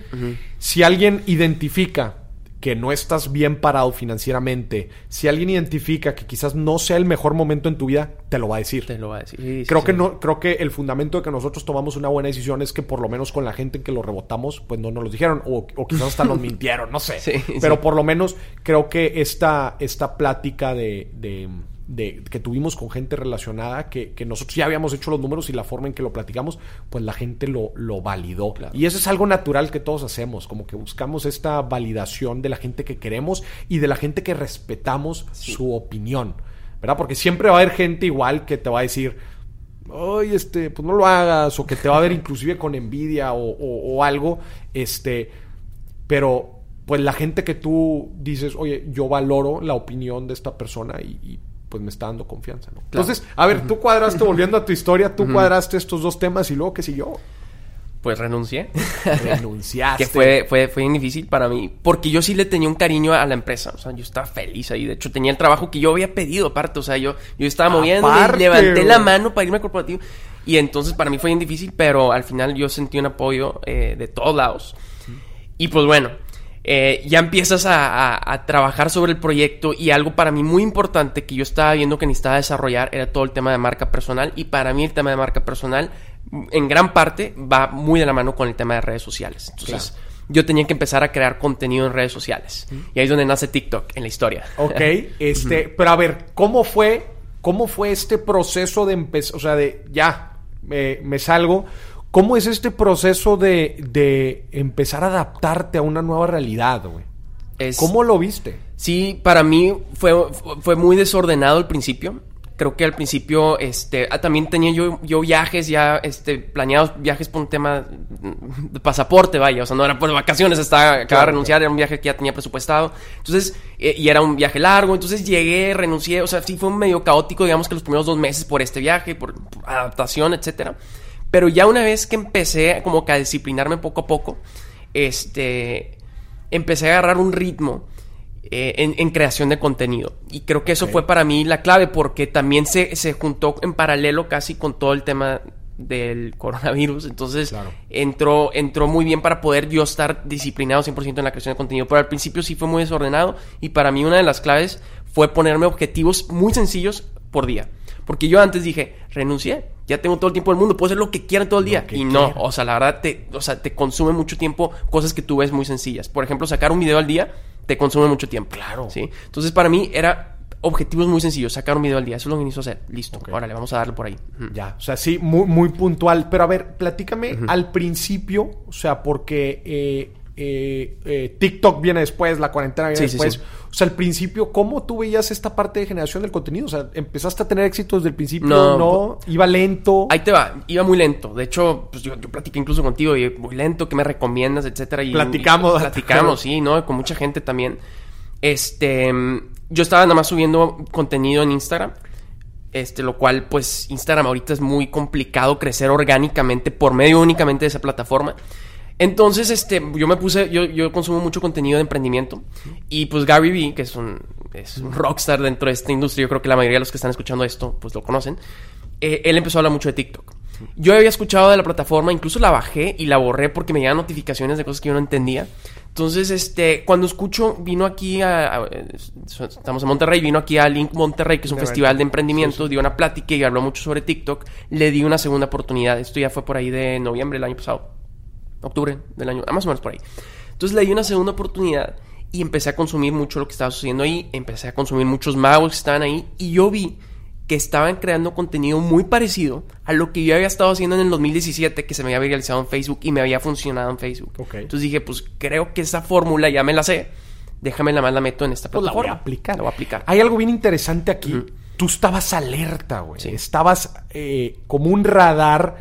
si alguien identifica que no estás bien parado financieramente, si alguien identifica que quizás no sea el mejor momento en tu vida, te lo va a decir. Te lo va a decir. Sí, Creo sí. que no, creo que el fundamento de que nosotros tomamos una buena decisión es que por lo menos con la gente en que lo rebotamos, pues no nos lo dijeron, o, o quizás hasta nos [laughs] mintieron, no sé. Sí, Pero por lo menos creo que esta, esta plática de, de- de- que tuvimos con gente relacionada, que, que nosotros ya habíamos hecho los números y la forma en que lo platicamos, pues la gente lo, lo validó. Y eso es algo natural que todos hacemos, como que buscamos esta validación de la gente que queremos y de la gente que respetamos su opinión. ¿Verdad? Porque siempre va a haber gente igual que te va a decir, ay, este, pues no lo hagas, o que te va a ver [laughs] inclusive con envidia o, o- o algo, este, pero pues la gente que tú dices, oye, yo valoro la opinión de esta persona y, y, pues me está dando confianza, ¿no? Entonces, a ver, tú cuadraste, volviendo a tu historia, tú cuadraste estos dos temas y luego, ¿qué siguió? Pues renuncié. [laughs] Renunciaste. que fue, fue, fue bien difícil para mí. Porque yo sí le tenía un cariño a la empresa. O sea, yo estaba feliz ahí. De hecho, tenía el trabajo que yo había pedido aparte. O sea, yo, yo estaba moviendo, levanté la mano para irme al corporativo. Y entonces para mí fue bien difícil, pero al final yo sentí un apoyo eh, de todos lados. Y pues bueno, eh, ya empiezas a, a- a trabajar sobre el proyecto y algo para mí muy importante que yo estaba viendo que necesitaba desarrollar era todo el tema de marca personal y para mí el tema de marca personal en gran parte va muy de la mano con el tema de redes sociales. Entonces yo tenía que empezar a crear contenido en redes sociales. Y ahí es donde nace TikTok en la historia. Ok, [laughs] este, pero a ver, ¿cómo fue, cómo fue este proceso de empezar, o sea, de ya, me salgo, ¿cómo es este proceso de, de empezar a adaptarte a una nueva realidad, güey? Es- ¿Cómo lo viste? Sí, para mí fue, fue muy desordenado al principio. Creo que al principio, este, ah, también tenía yo, yo viajes ya, este, planeados, viajes por un tema de pasaporte, vaya, o sea, no era por vacaciones, estaba, acababa Claro, de renunciar, era un viaje que ya tenía presupuestado. Entonces, eh, y era un viaje largo, entonces llegué, renuncié, o sea, sí fue medio caótico, digamos que los primeros dos meses por este viaje, por, por adaptación, etcétera. Pero ya una vez que empecé como que a disciplinarme poco a poco, este, empecé a agarrar un ritmo eh, en, en creación de contenido. Y creo que eso fue para mí la clave porque también se, se juntó en paralelo casi con todo el tema del coronavirus. Entonces Claro. entró, entró muy bien para poder yo estar disciplinado 100% en la creación de contenido. Pero al principio sí fue muy desordenado y para mí una de las claves fue ponerme objetivos muy sencillos por día. Porque yo antes dije, renuncié, ya tengo todo el tiempo del mundo, puedo hacer lo que quiera todo el día. Y no, quiera. o sea, la verdad, te, o sea, te consume mucho tiempo cosas que tú ves muy sencillas. Por ejemplo, sacar un video al día te consume mucho tiempo. Claro. ¿sí? Entonces, para mí era objetivos muy sencillos, sacar un video al día. Eso es lo que necesito hacer. Listo. Ok. Órale, vamos a darle por ahí. Ya, o sea, sí, muy, muy puntual. Pero a ver, platícame al principio, o sea, porque eh, eh, eh, TikTok viene después, la cuarentena viene Sí, después. sí. O sea, al principio, ¿cómo tú veías esta parte de generación del contenido? O sea, ¿empezaste a tener éxito desde el principio? No, No, iba lento. Ahí te va, iba muy lento. De hecho, pues yo, yo platiqué incluso contigo y muy lento, ¿qué me recomiendas, etcétera? Y, Platicamos. y platicamos, [laughs] sí, ¿no? Con mucha gente también. Este, yo estaba nada más subiendo contenido en Instagram. Este, lo cual, pues, Instagram ahorita es muy complicado crecer orgánicamente por medio únicamente de esa plataforma. Entonces, este, yo me puse, yo, yo consumo mucho contenido de emprendimiento. Y pues Gary Vee, que es un, es un rockstar dentro de esta industria, yo creo que la mayoría de los que están escuchando esto, pues lo conocen. eh, él empezó a hablar mucho de TikTok. Yo había escuchado de la plataforma, incluso la bajé y la borré porque me llegaban notificaciones de cosas que yo no entendía. Entonces, este, cuando escucho, vino aquí a, a- estamos en Monterrey, vino aquí a Link Monterrey, que es un De festival de emprendimiento, dio una plática y habló mucho sobre TikTok. Le di una segunda oportunidad. Esto ya fue por ahí de noviembre del año pasado. Octubre del año, ah, más o menos por ahí. Entonces le di una segunda oportunidad y empecé a consumir mucho lo que estaba sucediendo ahí. Empecé a consumir muchos magos que estaban ahí y yo vi que estaban creando contenido muy parecido a lo que yo había estado haciendo en el 2017, que se me había viralizado en Facebook y me había funcionado en Facebook. Ok. Entonces dije, pues creo que esa fórmula ya me la sé. Déjame la más la meto en esta Pues la voy plataforma. a aplicar. La voy a aplicar. Hay algo bien interesante aquí. Tú estabas alerta, güey. Sí. Estabas eh, como un radar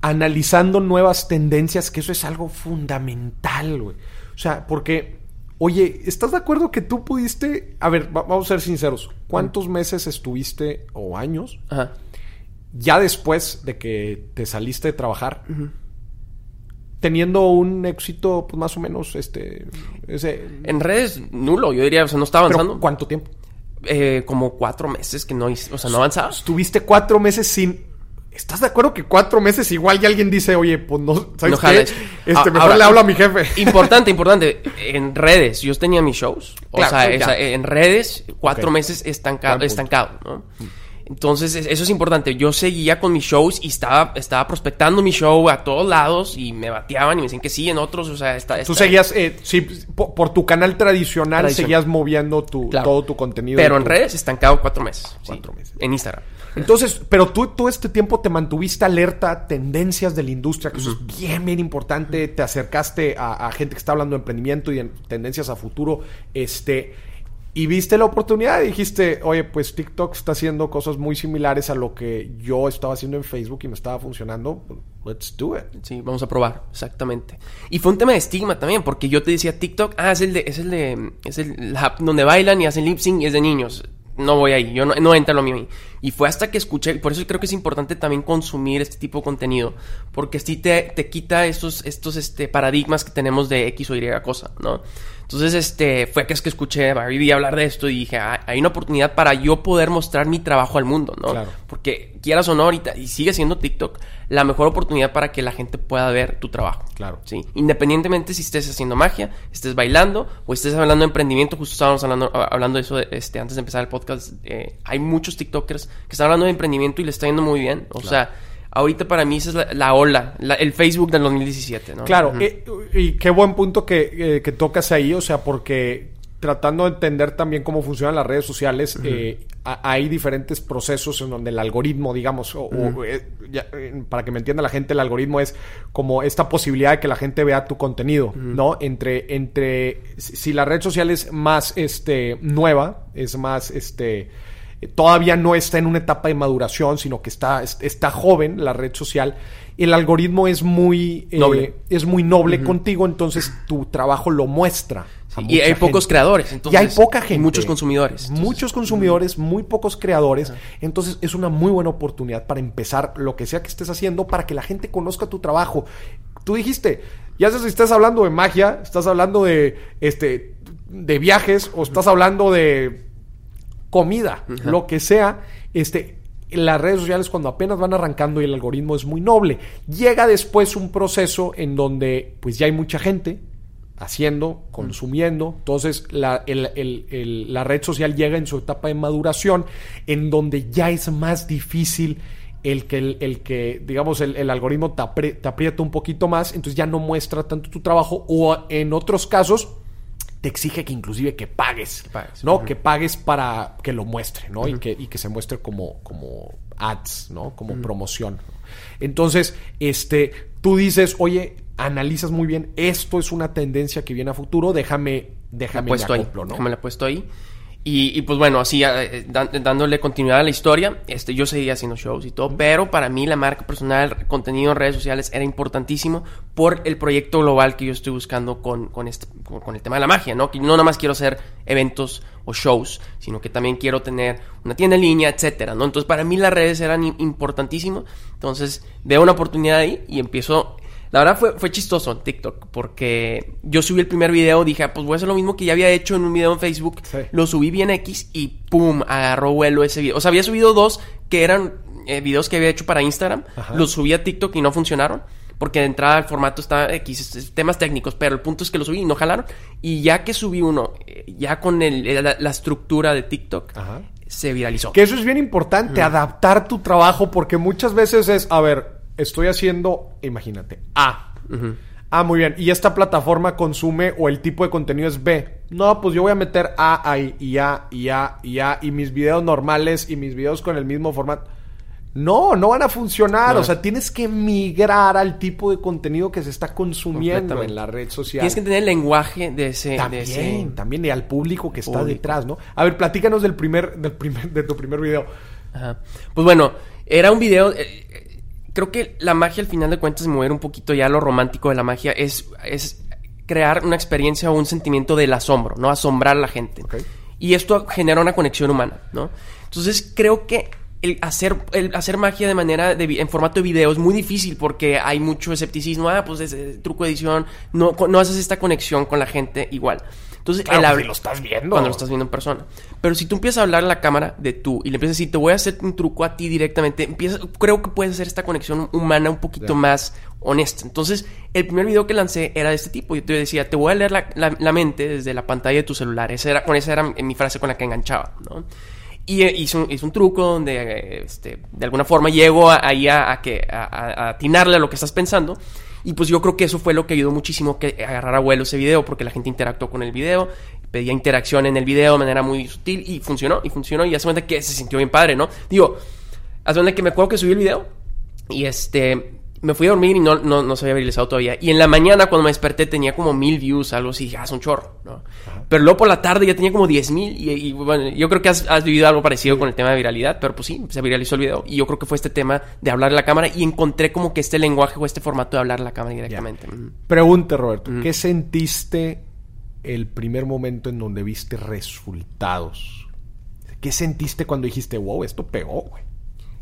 analizando nuevas tendencias, que eso es algo fundamental, güey. O sea, porque Oye, ¿estás de acuerdo que tú pudiste... A ver, va- vamos a ser sinceros. ¿Cuántos meses estuviste o años Ajá. ya después de que te saliste de trabajar teniendo un éxito pues, más o menos este ese En redes, nulo, yo diría, o sea, no estaba pero avanzando. cuánto tiempo Eh, como cuatro meses que no hice, o sea, no avanzaba. estuviste cuatro meses sin ¿Estás de acuerdo que cuatro meses igual ya alguien dice, oye, pues no, ¿sabes No qué? Este, A- mejor ahora, le hablo a mi jefe. Importante, importante. En redes, yo tenía mis shows. O Claro, sea, sí, esa- ya. en redes, cuatro meses estancado, estancado, ¿no? Entonces, es- eso es importante. Yo seguía con mis shows y estaba, estaba prospectando mi show a todos lados y me bateaban y me decían que sí, en otros, o sea, está, Tú seguías, eh, sí, por, por tu canal tradicional, Tradicional. seguías moviendo tu, Claro. todo tu contenido. Pero en Tu- redes, estancado cuatro meses. sí, Cuatro meses. En Instagram. Entonces, pero tú todo este tiempo te mantuviste alerta tendencias de la industria, que eso es bien, bien importante. Te acercaste a, a gente que está hablando de emprendimiento y en tendencias a futuro. Este, y viste la oportunidad y dijiste, oye, pues TikTok está haciendo cosas muy similares a lo que yo estaba haciendo en Facebook y me estaba funcionando. Let's do it. Sí, vamos a probar, exactamente. Y fue un tema de estigma también, porque yo te decía TikTok, ah, es el de, es el de, es el app donde bailan y hacen lip sync y es de niños. No voy ahí, yo no, no entra lo mío. Y fue hasta que escuché, por eso creo que es importante también consumir este tipo de contenido, porque sí te, te quita estos, estos este, paradigmas que tenemos de X o Y cosa, ¿no? Entonces, este, fue que es que escuché a Barry V hablar de esto y dije, ah, hay una oportunidad para yo poder mostrar mi trabajo al mundo, ¿no? Claro. Porque quieras o no ahorita, y sigue siendo TikTok, la mejor oportunidad para que la gente pueda ver tu trabajo. Claro. Sí. Independientemente si estés haciendo magia, estés bailando o estés hablando de emprendimiento, justo estábamos hablando, ah, hablando de eso este, antes de empezar el podcast. eh, hay muchos TikTokers que están hablando de emprendimiento y le está yendo muy bien. O sea, ahorita para mí esa es la, la ola, la- el Facebook del 2017, ¿no? Claro, Ujú. eh, y qué buen punto que, eh, que tocas ahí, o sea, porque tratando de entender también cómo funcionan las redes sociales, eh, a- hay diferentes procesos en donde el algoritmo, digamos, o, o, eh, ya, eh, para que me entienda la gente, el algoritmo es como esta posibilidad de que la gente vea tu contenido, ¿no? Entre, entre, si si la red social es más, este, nueva, es más, este, eh, todavía no está en una etapa de maduración, sino que está, es- está joven la red social. El algoritmo es muy eh, Noble. es muy noble contigo, entonces tu trabajo lo muestra. y hay pocos creadores. y Entonces, hay poca gente. Y muchos consumidores. Entonces, Muchos consumidores, muy pocos creadores. Entonces es una muy buena oportunidad para empezar lo que sea que estés haciendo para que la gente conozca tu trabajo. Tú dijiste, ya sé si estás hablando de magia, estás hablando de este de viajes o estás hablando de comida, lo que sea, este las redes sociales cuando apenas van arrancando y el algoritmo es muy noble. Llega después un proceso en donde pues ya hay mucha gente haciendo, consumiendo. Entonces la, el- el- el- la red social llega en su etapa de maduración en donde ya es más difícil el que, el, el que digamos, el, el algoritmo te, apri- te aprieta un poquito más, entonces ya no muestra tanto tu trabajo o en otros casos te exige que inclusive que pagues, pagues, ¿no? Que pagues para que lo muestre, ¿no? y, que, y que se muestre como, como ads, ¿no? Como promoción. Entonces, este, tú dices, oye, analizas muy bien, esto es una tendencia que viene a futuro, déjame, la déjame he puesto me ahí. ¿no? Déjame la puesto ahí. Y, y, pues bueno, así eh, dan- dándole continuidad a la historia, este, yo seguía haciendo shows y todo, pero para mí la marca personal, contenido en redes sociales era importantísimo por el proyecto global que yo estoy buscando con, con, este, con, con el tema de la magia, ¿no? Que no nada más quiero hacer eventos o shows, sino que también quiero tener una tienda en línea, etcétera, ¿no? Entonces para mí las redes eran im- importantísimo, entonces veo una oportunidad ahí y empiezo... La verdad fue, fue chistoso en TikTok porque yo subí el primer video, dije, ah, pues voy a hacer lo mismo que ya había hecho en un video en Facebook. Sí. Lo subí bien X y ¡pum! Agarró vuelo ese video. O sea, había subido dos que eran eh, videos que había hecho para Instagram. Ajá. Los subí a TikTok y no funcionaron. Porque de entrada el formato está X, temas técnicos, pero el punto es que lo subí y no jalaron. Y ya que subí uno, eh, ya con el, el- la, la estructura de TikTok, Ajá. se viralizó. Que eso es bien importante, adaptar tu trabajo, porque muchas veces es, a ver, estoy haciendo, imagínate, A. Ah, muy bien. Y esta plataforma consume o el tipo de contenido es B. No, pues yo voy a meter A ahí y A y A y A y mis videos normales y mis videos con el mismo formato. No, no van a funcionar. No. O sea, tienes que migrar al tipo de contenido que se está consumiendo en la red social. Tienes que tener el lenguaje de ese... También, de ese- también y al público que está Público. detrás, ¿no? A ver, platícanos del primer, del primer, de tu primer video. Ajá. Pues bueno, era un video. eh, creo que la magia, al final de cuentas, mover un poquito ya lo romántico de la magia, es, es crear una experiencia o un sentimiento del asombro, ¿no? Asombrar a la gente. Y esto genera una conexión humana, ¿no? Entonces creo que el hacer, el hacer magia de manera de en formato de video es muy difícil porque hay mucho escepticismo. Ah, pues es eh, truco de edición. No, no haces esta conexión con la gente igual. Entonces, Claro, pues, si lo estás viendo. Cuando lo estás viendo en persona. Pero si tú empiezas a hablar a la cámara de tú y le empiezas a decir, te voy a hacer un truco a ti directamente, empiezas, creo que puedes hacer esta conexión humana un poquito Ya. más honesta. Entonces, el primer video que lancé era de este tipo. Yo te decía, te voy a leer la, la- la mente desde la pantalla de tu celular. Esa era, con esa era mi frase con la que enganchaba, ¿no? Y eh, hice un, truco donde, eh, este, de alguna forma, llego a- ahí a, a, a- a atinarle a lo que estás pensando. Y pues yo creo que eso fue lo que ayudó muchísimo que agarrara vuelo ese video, porque la gente interactuó con el video, pedía interacción en el video de manera muy sutil y funcionó, y funcionó, y hace cuenta que se sintió bien padre, ¿no? Digo, hace cuenta que me acuerdo que subí el video y este me fui a dormir y no, no, no se había viralizado todavía. Y en la mañana cuando me desperté tenía como mil views, algo así, dije, ah, es un chorro, ¿no? Pero luego por la tarde ya tenía como diez mil y, y, bueno, yo creo que has, has vivido algo parecido con el tema de viralidad, pero pues sí, se viralizó el video. Y yo creo que fue este tema de hablar a la cámara y encontré como que este lenguaje o este formato de hablar a la cámara directamente. Mm. Pregunta, Roberto. ¿Qué sentiste el primer momento en donde viste resultados? ¿Qué sentiste cuando dijiste, wow, esto pegó, güey?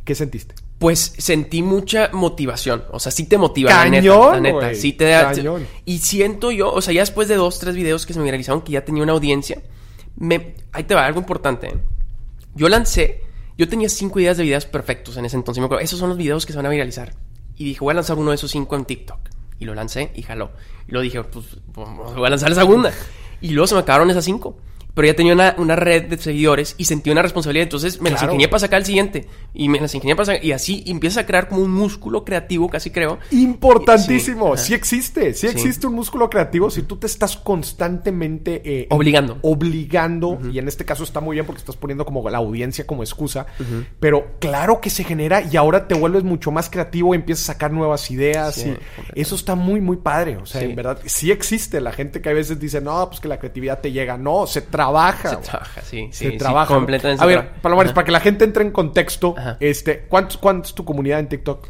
¿Qué sentiste? Pues sentí mucha motivación. O sea, sí te motiva, la neta. Cañón, La neta. Sí te da. Cañón. Y siento yo, o sea, ya después de dos, tres videos que se me viralizaron, que ya tenía una audiencia, me, ahí te va, algo importante. ¿eh? Yo lancé, yo tenía cinco ideas de videos perfectos en ese entonces. Me acuerdo, esos son los videos que se van a viralizar. Y dije, voy a lanzar uno de esos cinco en TikTok. Y lo lancé y jaló. Y luego dije, pues, pues, voy a lanzar la segunda. Y luego se me acabaron esas cinco. Pero ya tenía una, una red de seguidores y sentí una responsabilidad. Entonces me las ingenié para sacar el siguiente. Y me las ingenié para sacar. Y así y empiezas a crear como un músculo creativo, casi creo. Importantísimo. Sí, Sí, existe. Sí, Sí. existe un músculo creativo si tú te estás constantemente eh, Obligando. Obligando. Y en este caso está muy bien porque estás poniendo como la audiencia como excusa. Pero claro que se genera y ahora te vuelves mucho más creativo, empiezas a sacar nuevas ideas. Sí, y eso está muy, muy padre. O sea, en verdad, sí existe la gente que a veces dice, no, pues que la creatividad te llega. No, se trabaja. Se trabaja, sí. se sí, trabaja. completamente A ver. Palomares, Ajá. para que la gente entre en contexto, Ajá. este, ¿cuántos, ¿cuánto es tu comunidad en TikTok?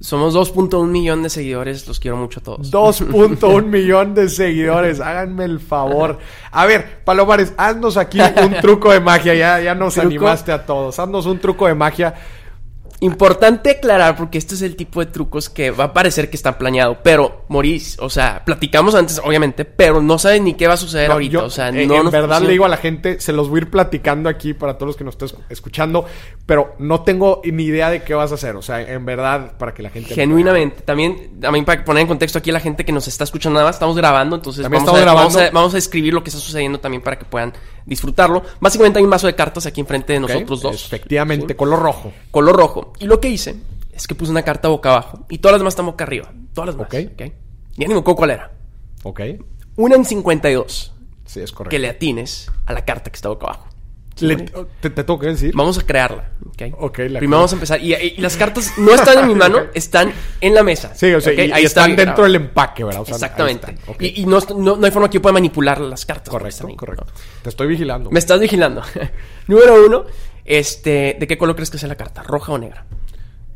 Somos 2.1 millón de seguidores. Los quiero mucho a todos. 2.1 [laughs] millón de seguidores, háganme el favor. A ver, Palomares, haznos aquí un truco de magia, ya, ya nos ¿Truco? animaste a todos. Haznos un truco de magia. Importante aclarar, porque este es el tipo de trucos que va a parecer que está planeado. Pero, Maurice, o sea, platicamos antes, obviamente, pero no sabes ni qué va a suceder No, ahorita. yo, o sea, eh, no en nos verdad le digo a la gente, se los voy a ir platicando aquí para todos los que nos estén escuchando, pero no tengo ni idea de qué vas a hacer. O sea, en verdad, para que la gente... Genuinamente. También, también para poner en contexto aquí a la gente que nos está escuchando nada más, estamos grabando, entonces a, vamos, a, grabando. vamos a escribir lo que está sucediendo también para que puedan disfrutarlo. Básicamente hay un mazo de cartas aquí enfrente de nosotros dos. Efectivamente, ¿sí? color rojo. Color rojo. Y lo que hice es que puse una carta boca abajo y todas las demás están boca arriba. Todas las demás. Ok. ¿ok? Ya ni me cuál era. Ok. Una en 52 Sí, es correcto. que le atines a la carta que está boca abajo. Le- te, te tengo que decir. Vamos a crearla. ¿ok? Ok, la- Primero vamos a empezar. Y, y las cartas no están en mi mano, [laughs] están en la mesa. Sí, o sea, ¿ok? y, y están está dentro del empaque, ¿verdad? O sea, ahí Exactamente. Y, no, no, no hay forma que yo pueda manipular las cartas. Correcto, ahí, correcto. ¿no? Te estoy vigilando. Me estás vigilando. [laughs] Número uno, este, ¿de qué color crees que sea la carta? ¿Roja o negra?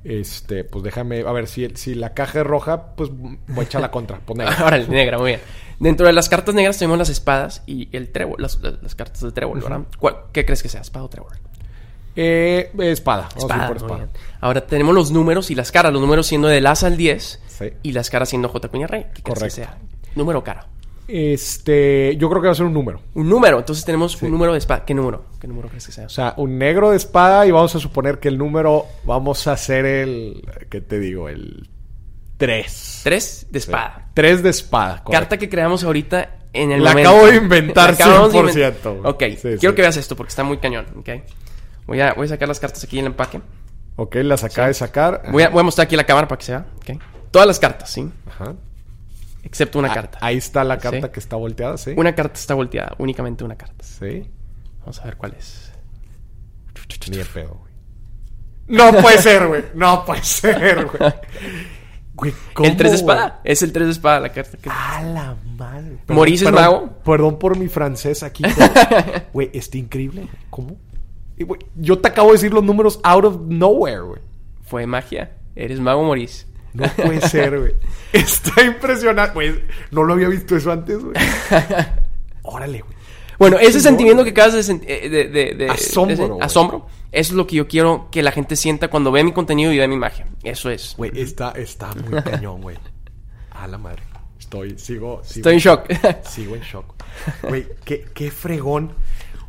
Este, pues déjame, a ver, si, si la caja es roja, pues voy a echar la contra. Pon [laughs] negra. Órale, negra, muy bien. Dentro de las cartas negras tenemos las espadas y el trébol, las, las- cartas de trébol, ¿verdad? ¿Cuál- ¿Qué crees que sea? ¿Espada o trébol? Eh, espada. Espada, por espada. Ahora tenemos los números y las caras. Los números siendo del as al 10 Sí. y las caras siendo J Cuña Rey. ¿Qué crees que Correcto. sea? Número cara. Este, yo creo que va a ser un número. Un número. Entonces tenemos un número de espada. ¿Qué número? ¿Qué número crees que sea? O sea, un negro de espada y vamos a suponer que el número, vamos a hacer el, ¿qué te digo? El 3. Tres de espada. 3 de espada. correcto. Carta que creamos ahorita en el La momento. acabo de inventar La acabamos de 100%, inventar. güey. Ok, Sí, quiero sí. que veas esto porque está muy cañón. ok. Voy, a, voy a sacar las cartas aquí en el empaque. Ok, las acaba de sacar. Voy a, voy a mostrar aquí la cámara para que se vea. ok. Todas las cartas, ¿sí? Ajá. Excepto una Ah, carta. Ahí está la carta Sí. que está volteada, sí. Una carta está volteada, únicamente una carta. Sí. Vamos a ver cuál es. Ni de pedo, güey. No puede ser, güey. No puede ser, güey. [laughs] Güey, ¿cómo, el 3 de güey? espada. Es el 3 de espada la carta. que- A la madre. Maurice es perdón, mago. Perdón por mi francés aquí. pero, [laughs] Güey, está increíble. ¿Cómo? Y, güey, yo te acabo de decir los números out of nowhere, güey. Fue magia. Eres mago Moris. No puede ser, güey. [laughs] Está impresionante. Güey, no lo había visto eso antes, güey. [laughs] Órale, güey. Bueno, ese sentimiento que acabas de, eh, de, de- de- Asombro, de- güey. asombro, eso es lo que yo quiero que la gente sienta cuando ve mi contenido y ve mi imagen. Eso es. Güey, está, está muy [laughs] cañón, güey. A la madre. Estoy, sigo, sigo. Estoy en shock. Sigo en shock. Güey, qué, qué fregón.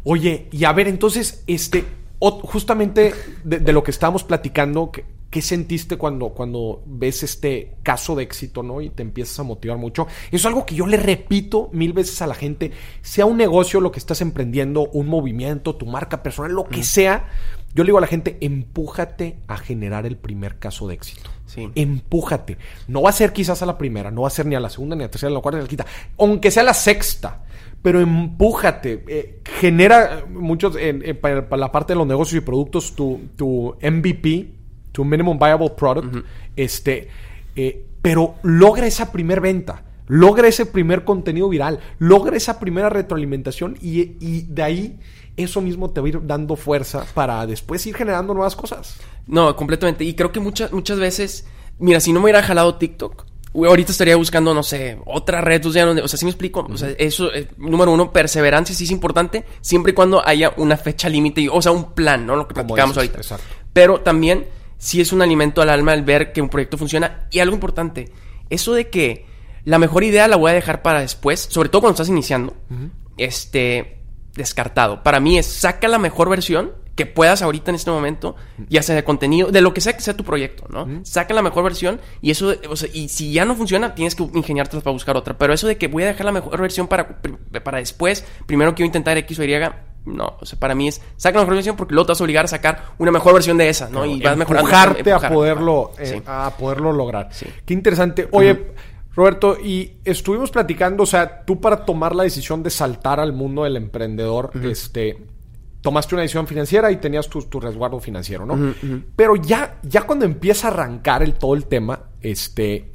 Oye, y a ver, entonces, este, justamente de, de lo que estábamos platicando, ¿qué, qué sentiste cuando, cuando ves este caso de éxito, ¿no? Y te empiezas a motivar mucho. Eso es algo que yo le repito mil veces a la gente. Sea un negocio lo que estás emprendiendo, un movimiento, tu marca personal, lo que sea. Yo le digo a la gente, empújate a generar el primer caso de éxito. Sí. Empújate. No va a ser quizás a la primera, no va a ser ni a la segunda, ni a la tercera, ni a la cuarta, ni a la quinta. Aunque sea la sexta. Pero empújate. eh, genera eh, muchos, en- para, para la parte de los negocios y productos, tu, tu MVP, tu Minimum Viable Product, este, eh, pero logra esa primer venta. Logra ese primer contenido viral, logra esa primera retroalimentación y, y de ahí eso mismo te va a ir dando fuerza para después ir generando nuevas cosas. No, completamente. Y creo que muchas, muchas veces, mira, si no me hubiera jalado TikTok, ahorita estaría buscando, no sé, otra red social donde, o sea, ¿sí me explico? O sea, eso, eh, número uno, perseverancia sí es importante, siempre y cuando haya una fecha límite, y- o sea, un plan, ¿no? Lo que platicamos ahorita. exacto. Pero también, sí es un alimento al alma el ver que un proyecto funciona. Y algo importante, eso de que la mejor idea la voy a dejar para después, sobre todo cuando estás iniciando, este, descartado. Para mí es saca la mejor versión que puedas ahorita en este momento, ya sea de contenido, de lo que sea que sea tu proyecto, ¿no? Saca la mejor versión y eso, o sea, y si ya no funciona, tienes que ingeniártelas para buscar otra. Pero eso de que voy a dejar la mejor versión para, para después, primero quiero intentar X o Y, no, o sea, para mí es saca la mejor versión porque luego te vas a obligar a sacar una mejor versión de esa, ¿no? y vas mejorando. empujarte a poderlo eh, Sí. a poderlo lograr. Sí. Qué interesante. Oye, Roberto, y estuvimos platicando, o sea, tú para tomar la decisión de saltar al mundo del emprendedor, este tomaste una decisión financiera y tenías tu, tu resguardo financiero, ¿no? Pero ya, ya cuando empieza a arrancar el, todo el tema, este,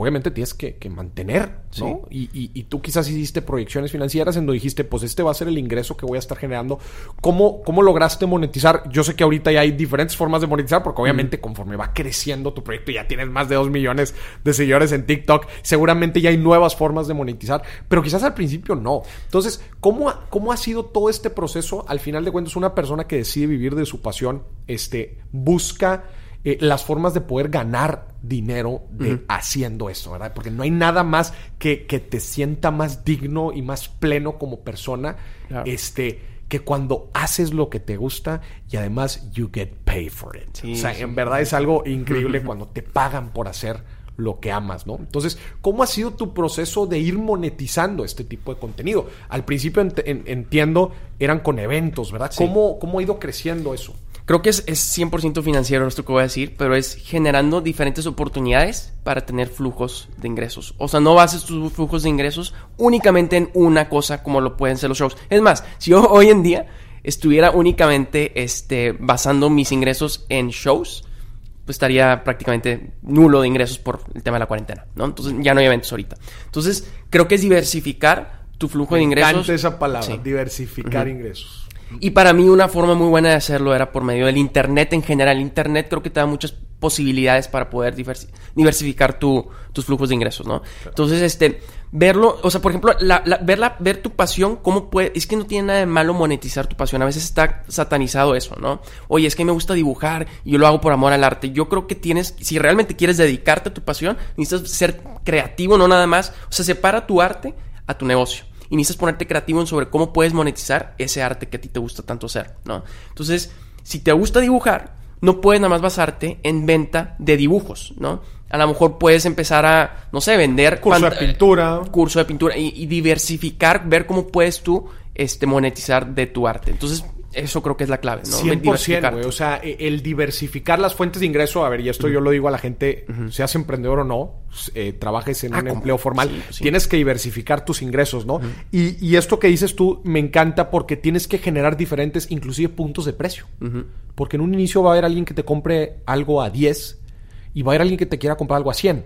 obviamente tienes que, que mantener, ¿no? Y, y- y tú quizás hiciste proyecciones financieras en donde dijiste, pues este va a ser el ingreso que voy a estar generando. ¿Cómo, cómo lograste monetizar? Yo sé que ahorita ya hay diferentes formas de monetizar, porque obviamente conforme va creciendo tu proyecto, ya tienes más de dos millones de seguidores en TikTok, seguramente ya hay nuevas formas de monetizar, pero quizás al principio no. Entonces, ¿cómo, ha- cómo ha sido todo este proceso? Al final de cuentas, una persona que decide vivir de su pasión, este, busca eh, las formas de poder ganar dinero de haciendo eso, ¿verdad? Porque no hay nada más que, que te sienta más digno y más pleno como persona, Claro. este, que cuando haces lo que te gusta y además you get paid for it. Sí, o sea, sí. en verdad es algo increíble [laughs] cuando te pagan por hacer lo que amas, ¿no? Entonces, ¿cómo ha sido tu proceso de ir monetizando este tipo de contenido? Al principio ent- en- entiendo, eran con eventos, ¿verdad? ¿Cómo, ¿Cómo ha ido creciendo eso? Creo que es, es 100% financiero esto que voy a decir, pero es generando diferentes oportunidades para tener flujos de ingresos. O sea, no bases tus flujos de ingresos únicamente en una cosa como lo pueden ser los shows. Es más, si yo hoy en día estuviera únicamente este, basando mis ingresos en shows, pues estaría prácticamente nulo de ingresos por el tema de la cuarentena, ¿no? Entonces ya no hay eventos ahorita. Entonces, creo que es diversificar tu flujo de ingresos. esa palabra, Sí. diversificar ingresos. Y para mí una forma muy buena de hacerlo era por medio del Internet en general. Internet creo que te da muchas posibilidades para poder diversi- diversificar tu- tus flujos de ingresos, ¿no? Entonces, este, verlo, o sea, por ejemplo, la, la- verla, ver tu pasión, cómo puede, es que no tiene nada de malo monetizar tu pasión. A veces está satanizado eso, ¿no? Oye, es que me gusta dibujar y yo lo hago por amor al arte. Yo creo que tienes, si realmente quieres dedicarte a tu pasión, necesitas ser creativo, no nada más. O sea, separa tu arte a tu negocio y necesitas ponerte creativo en sobre cómo puedes monetizar ese arte que a ti te gusta tanto hacer, ¿no? Entonces, si te gusta dibujar, no puedes nada más basarte en venta de dibujos, ¿no? A lo mejor puedes empezar a, no sé, vender... Curso de pintura. Curso de pintura y, y diversificar, ver cómo puedes tú este, monetizar de tu arte. Entonces, eso creo que es la clave, ¿no? 100%, Diversificar. güey. O sea, e- el diversificar las fuentes de ingreso, a ver, y esto yo lo digo a la gente, seas emprendedor o no, eh, trabajes en Ah, un ¿cómo? empleo formal, Sí, sí. tienes que diversificar tus ingresos, ¿no? y, y esto que dices tú me encanta porque tienes que generar diferentes, inclusive puntos de precio. Porque en un inicio va a haber alguien que te compre algo a 10 y va a haber alguien que te quiera comprar algo a 100.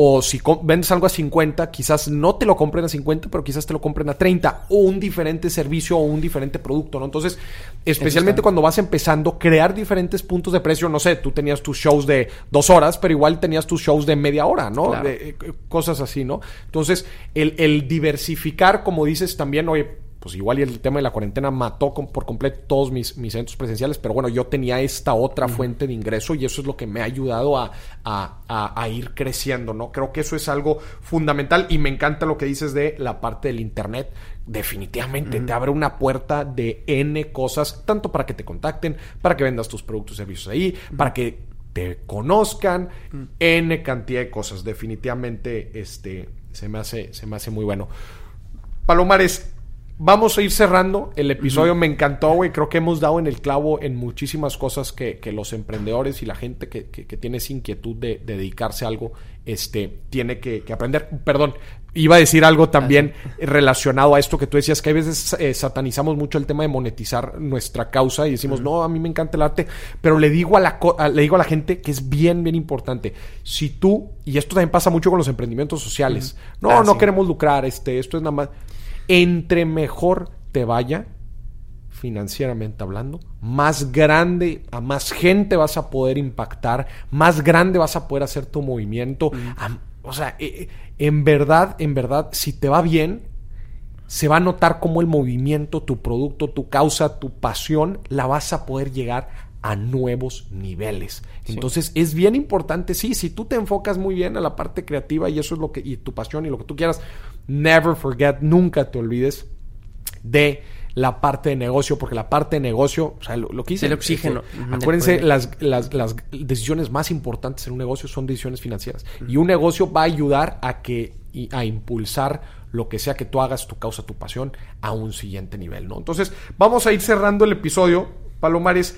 O si vendes algo a 50, quizás no te lo compren a 50, pero quizás te lo compren a 30. O un diferente servicio o un diferente producto, ¿no? Entonces, especialmente cuando vas empezando, crear diferentes puntos de precio. No sé, tú tenías tus shows de dos horas, pero igual tenías tus shows de media hora, ¿no? De, eh, cosas así, ¿no? Entonces, el, el diversificar, como dices también, oye, pues igual y el tema de la cuarentena mató por completo todos mis, mis eventos presenciales, pero bueno, yo tenía esta otra fuente de ingreso y eso es lo que me ha ayudado a, a, ir creciendo, ¿no? Creo que eso es algo fundamental y me encanta lo que dices de la parte del Internet. Definitivamente te abre una puerta de N cosas, tanto para que te contacten, para que vendas tus productos y servicios ahí, para que te conozcan, N cantidad de cosas. Definitivamente este, se, me hace, se me hace muy bueno. Palomares, Vamos a ir cerrando el episodio. Me encantó, güey. Creo que hemos dado en el clavo en muchísimas cosas que, los emprendedores y la gente que, tiene esa inquietud de, dedicarse a algo, este, tiene que, aprender. Perdón, iba a decir algo también relacionado a esto que tú decías, que a veces eh, satanizamos mucho el tema de monetizar nuestra causa y decimos, no, a mí me encanta el arte, pero le digo a, la, le digo a la gente que es bien, bien importante. Si tú, y esto también pasa mucho con los emprendimientos sociales, no, ah, no queremos lucrar, este, esto es nada más entre mejor te vaya, financieramente hablando, más grande, a más gente vas a poder impactar, más grande vas a poder hacer tu movimiento. o sea, eh, eh, en verdad, en verdad, si te va bien, se va a notar cómo el movimiento, tu producto, tu causa, tu pasión, la vas a poder llegar a nuevos niveles. Entonces es bien importante, sí, si tú te enfocas muy bien a la parte creativa y eso es lo que, y tu pasión y lo que tú quieras, never forget, nunca te olvides de la parte de negocio, porque la parte de negocio, o sea, lo, que dice... El oxígeno. Este, acuérdense, las, las, decisiones más importantes en un negocio son decisiones financieras. Y un negocio va a ayudar a que a impulsar lo que sea que tú hagas, tu causa, tu pasión, a un siguiente nivel, ¿no? Entonces, vamos a ir cerrando el episodio, Palomares.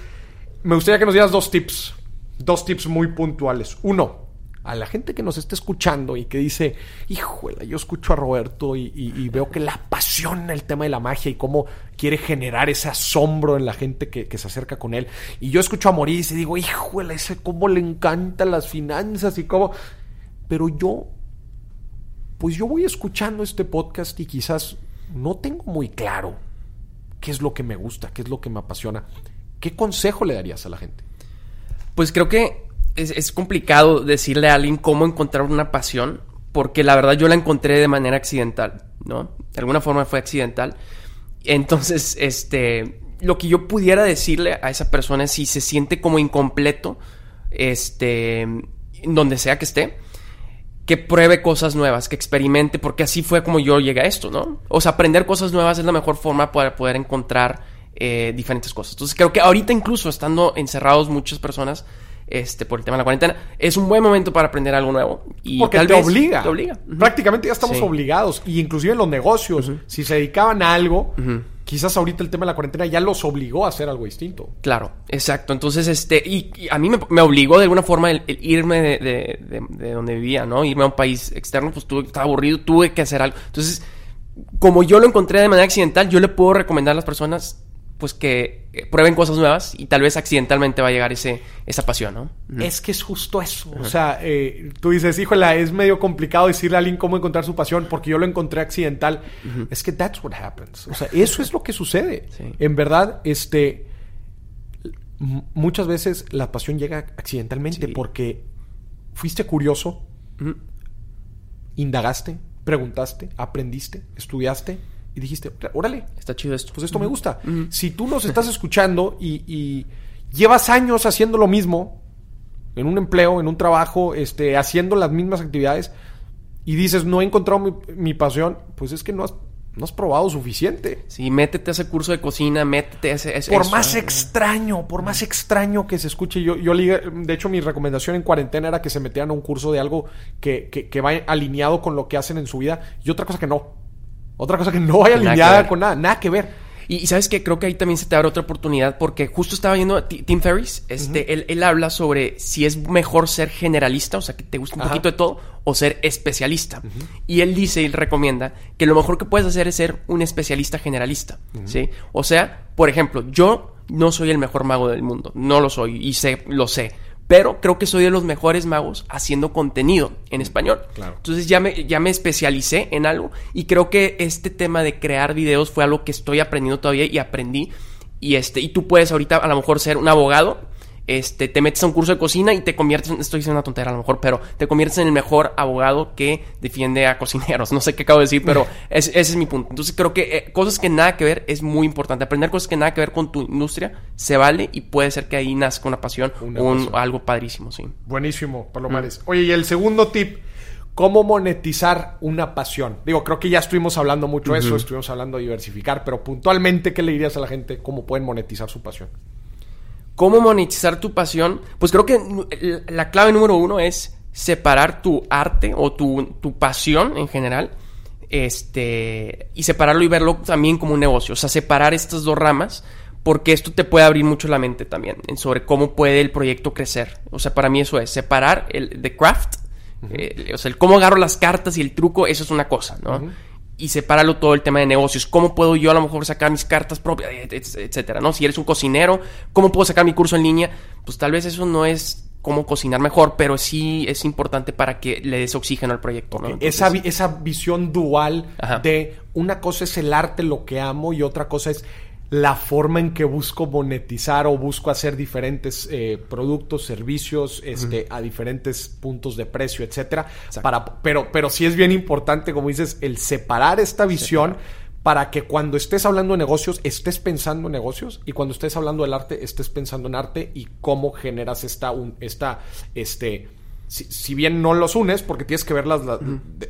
Me gustaría que nos dieras dos tips, dos tips muy puntuales. Uno, a la gente que nos está escuchando y que dice, híjole, yo escucho a Roberto y, veo que la apasiona el tema de la magia y cómo quiere generar ese asombro en la gente que, se acerca con él. Y yo escucho a Maurice y digo, híjole, ese cómo le encantan las finanzas y cómo... Pero yo, pues yo voy escuchando este podcast y quizás no tengo muy claro qué es lo que me gusta, qué es lo que me apasiona. ¿Qué consejo le darías a la gente? Pues creo que es, complicado decirle a alguien cómo encontrar una pasión, porque la verdad yo la encontré de manera accidental, ¿no? De alguna forma fue accidental. Entonces, [laughs] este, lo que yo pudiera decirle a esa persona es si se siente como incompleto, este, donde sea que esté, que pruebe cosas nuevas, que experimente, porque así fue como yo llegué a esto, ¿no? O sea, aprender cosas nuevas es la mejor forma para poder encontrar eh, diferentes cosas. Entonces creo que ahorita incluso estando encerrados muchas personas este, por el tema de la cuarentena, es un buen momento para aprender algo nuevo. Y Porque te obliga. Prácticamente ya estamos obligados. Y inclusive en los negocios, si se dedicaban a algo, quizás ahorita el tema de la cuarentena ya los obligó a hacer algo distinto. Claro, exacto. Entonces, este, y, a mí me, obligó de alguna forma el, irme de, de, donde vivía, ¿no? Irme a un país externo, pues tuve, estaba aburrido, tuve que hacer algo. Entonces, como yo lo encontré de manera accidental, yo le puedo recomendar a las personas pues que prueben cosas nuevas y tal vez accidentalmente va a llegar ese, esa pasión, ¿no? Es que es justo eso. O sea, eh, tú dices, híjole, es medio complicado decirle a alguien cómo encontrar su pasión porque yo lo encontré accidental. Es que that's what happens. O sea, eso es lo que sucede. En verdad, este, muchas veces la pasión llega accidentalmente porque fuiste curioso, indagaste, preguntaste, aprendiste, estudiaste y dijiste, órale, está chido esto. Pues esto me gusta. Si tú nos estás escuchando y, llevas años haciendo lo mismo, en un empleo, en un trabajo, este, haciendo las mismas actividades, y dices, no he encontrado mi, pasión, pues es que no has, no has probado suficiente. Sí, métete a ese curso de cocina, métete a ese... por más extraño, por más extraño que se escuche, yo, yo de hecho mi recomendación en cuarentena era que se metieran a un curso de algo que, que, que va alineado con lo que hacen en su vida, y otra cosa que no. Otra cosa que no vaya alineada con nada, nada que ver. Y, sabes que creo que ahí también se te abre otra oportunidad porque justo estaba viendo a Tim Ferriss, este, él, habla sobre si es mejor ser generalista, o sea, que te guste un poquito de todo, o ser especialista. Y él dice y recomienda que lo mejor que puedes hacer es ser un especialista generalista, ¿sí? O sea, por ejemplo, yo no soy el mejor mago del mundo, no lo soy y sé, lo sé, pero creo que soy de los mejores magos haciendo contenido en español. Claro. Entonces ya me, ya me especialicé en algo y creo que este tema de crear videos fue algo que estoy aprendiendo todavía y aprendí. Y, este, y tú puedes ahorita a lo mejor ser un abogado este, te metes a un curso de cocina y te conviertes, estoy diciendo una tontera a lo mejor, pero te conviertes en el mejor abogado que defiende a cocineros. [laughs] No sé qué acabo de decir, pero [laughs] ese es mi punto. Entonces creo que eh, cosas que nada que ver es muy importante. Aprender cosas que nada que ver con tu industria se vale y puede ser que ahí nazca una pasión o un, algo padrísimo, sí. Buenísimo, Palomares. Oye, y el segundo tip, ¿cómo monetizar una pasión? Digo, creo que ya estuvimos hablando mucho de eso, estuvimos hablando de diversificar, pero puntualmente, ¿qué le dirías a la gente? ¿Cómo pueden monetizar su pasión? ¿Cómo monetizar tu pasión? Pues creo que la clave número uno es separar tu arte o tu, tu pasión en general este, y separarlo y verlo también como un negocio. O sea, separar estas dos ramas porque esto te puede abrir mucho la mente también sobre cómo puede el proyecto crecer. O sea, para mí eso es separar el the craft, eh, o sea, el cómo agarro las cartas y el truco, eso es una cosa, ¿no? Y sepáralo todo el tema de negocios. ¿Cómo puedo yo a lo mejor sacar mis cartas propias, etcétera, ¿no? Si eres un cocinero, ¿cómo puedo sacar mi curso en línea? Pues tal vez eso no es cómo cocinar mejor, pero sí es importante para que le des oxígeno al proyecto. ¿no? esa, esa visión dual de una cosa es el arte, lo que amo, y otra cosa es la forma en que busco monetizar o busco hacer diferentes eh, productos, servicios, este, a diferentes puntos de precio, etcétera. Para, pero, pero sí es bien importante, como dices, el separar esta visión para que cuando estés hablando de negocios, estés pensando en negocios y cuando estés hablando del arte, estés pensando en arte y cómo generas esta, un, esta, este, si, bien no los unes, porque tienes que verlas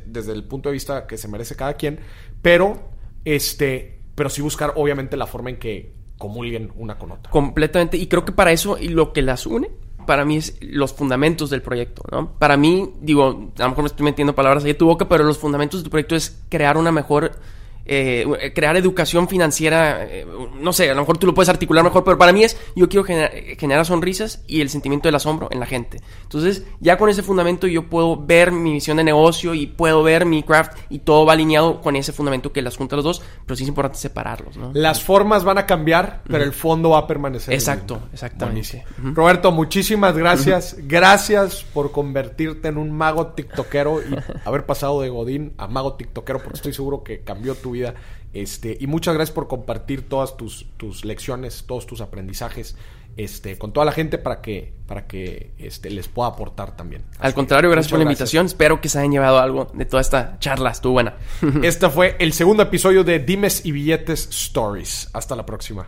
desde el punto de vista que se merece cada quien, pero este pero sí buscar obviamente la forma en que comulguen una con otra. Completamente, y creo que para eso y lo que las une, para mí es los fundamentos del proyecto. Para mí, digo, a lo mejor me estoy metiendo palabras ahí de tu boca, pero los fundamentos del proyecto es crear una mejor eh, crear educación financiera, eh, no sé, a lo mejor tú lo puedes articular mejor, pero para mí es, yo quiero generar sonrisas y el sentimiento del asombro en la gente. Entonces, ya con ese fundamento yo puedo ver mi visión de negocio y puedo ver mi craft y todo va alineado con ese fundamento que las junta los dos, pero sí es importante separarlos. ¿no? Las formas van a cambiar, pero el fondo va a permanecer. Exacto, exactamente. Roberto, muchísimas gracias. Gracias por convertirte en un mago tiktokero y [laughs] haber pasado de Godín a mago tiktokero, porque estoy seguro que cambió tu vida. Este, y muchas gracias por compartir todas tus, tus lecciones, todos tus aprendizajes este, con toda la gente para que, para que este, les pueda aportar también. Al contrario, gracias por la invitación. Espero que se hayan llevado algo de toda esta charla. Estuvo buena. este fue el segundo episodio de Dimes y Billetes Stories. Hasta la próxima.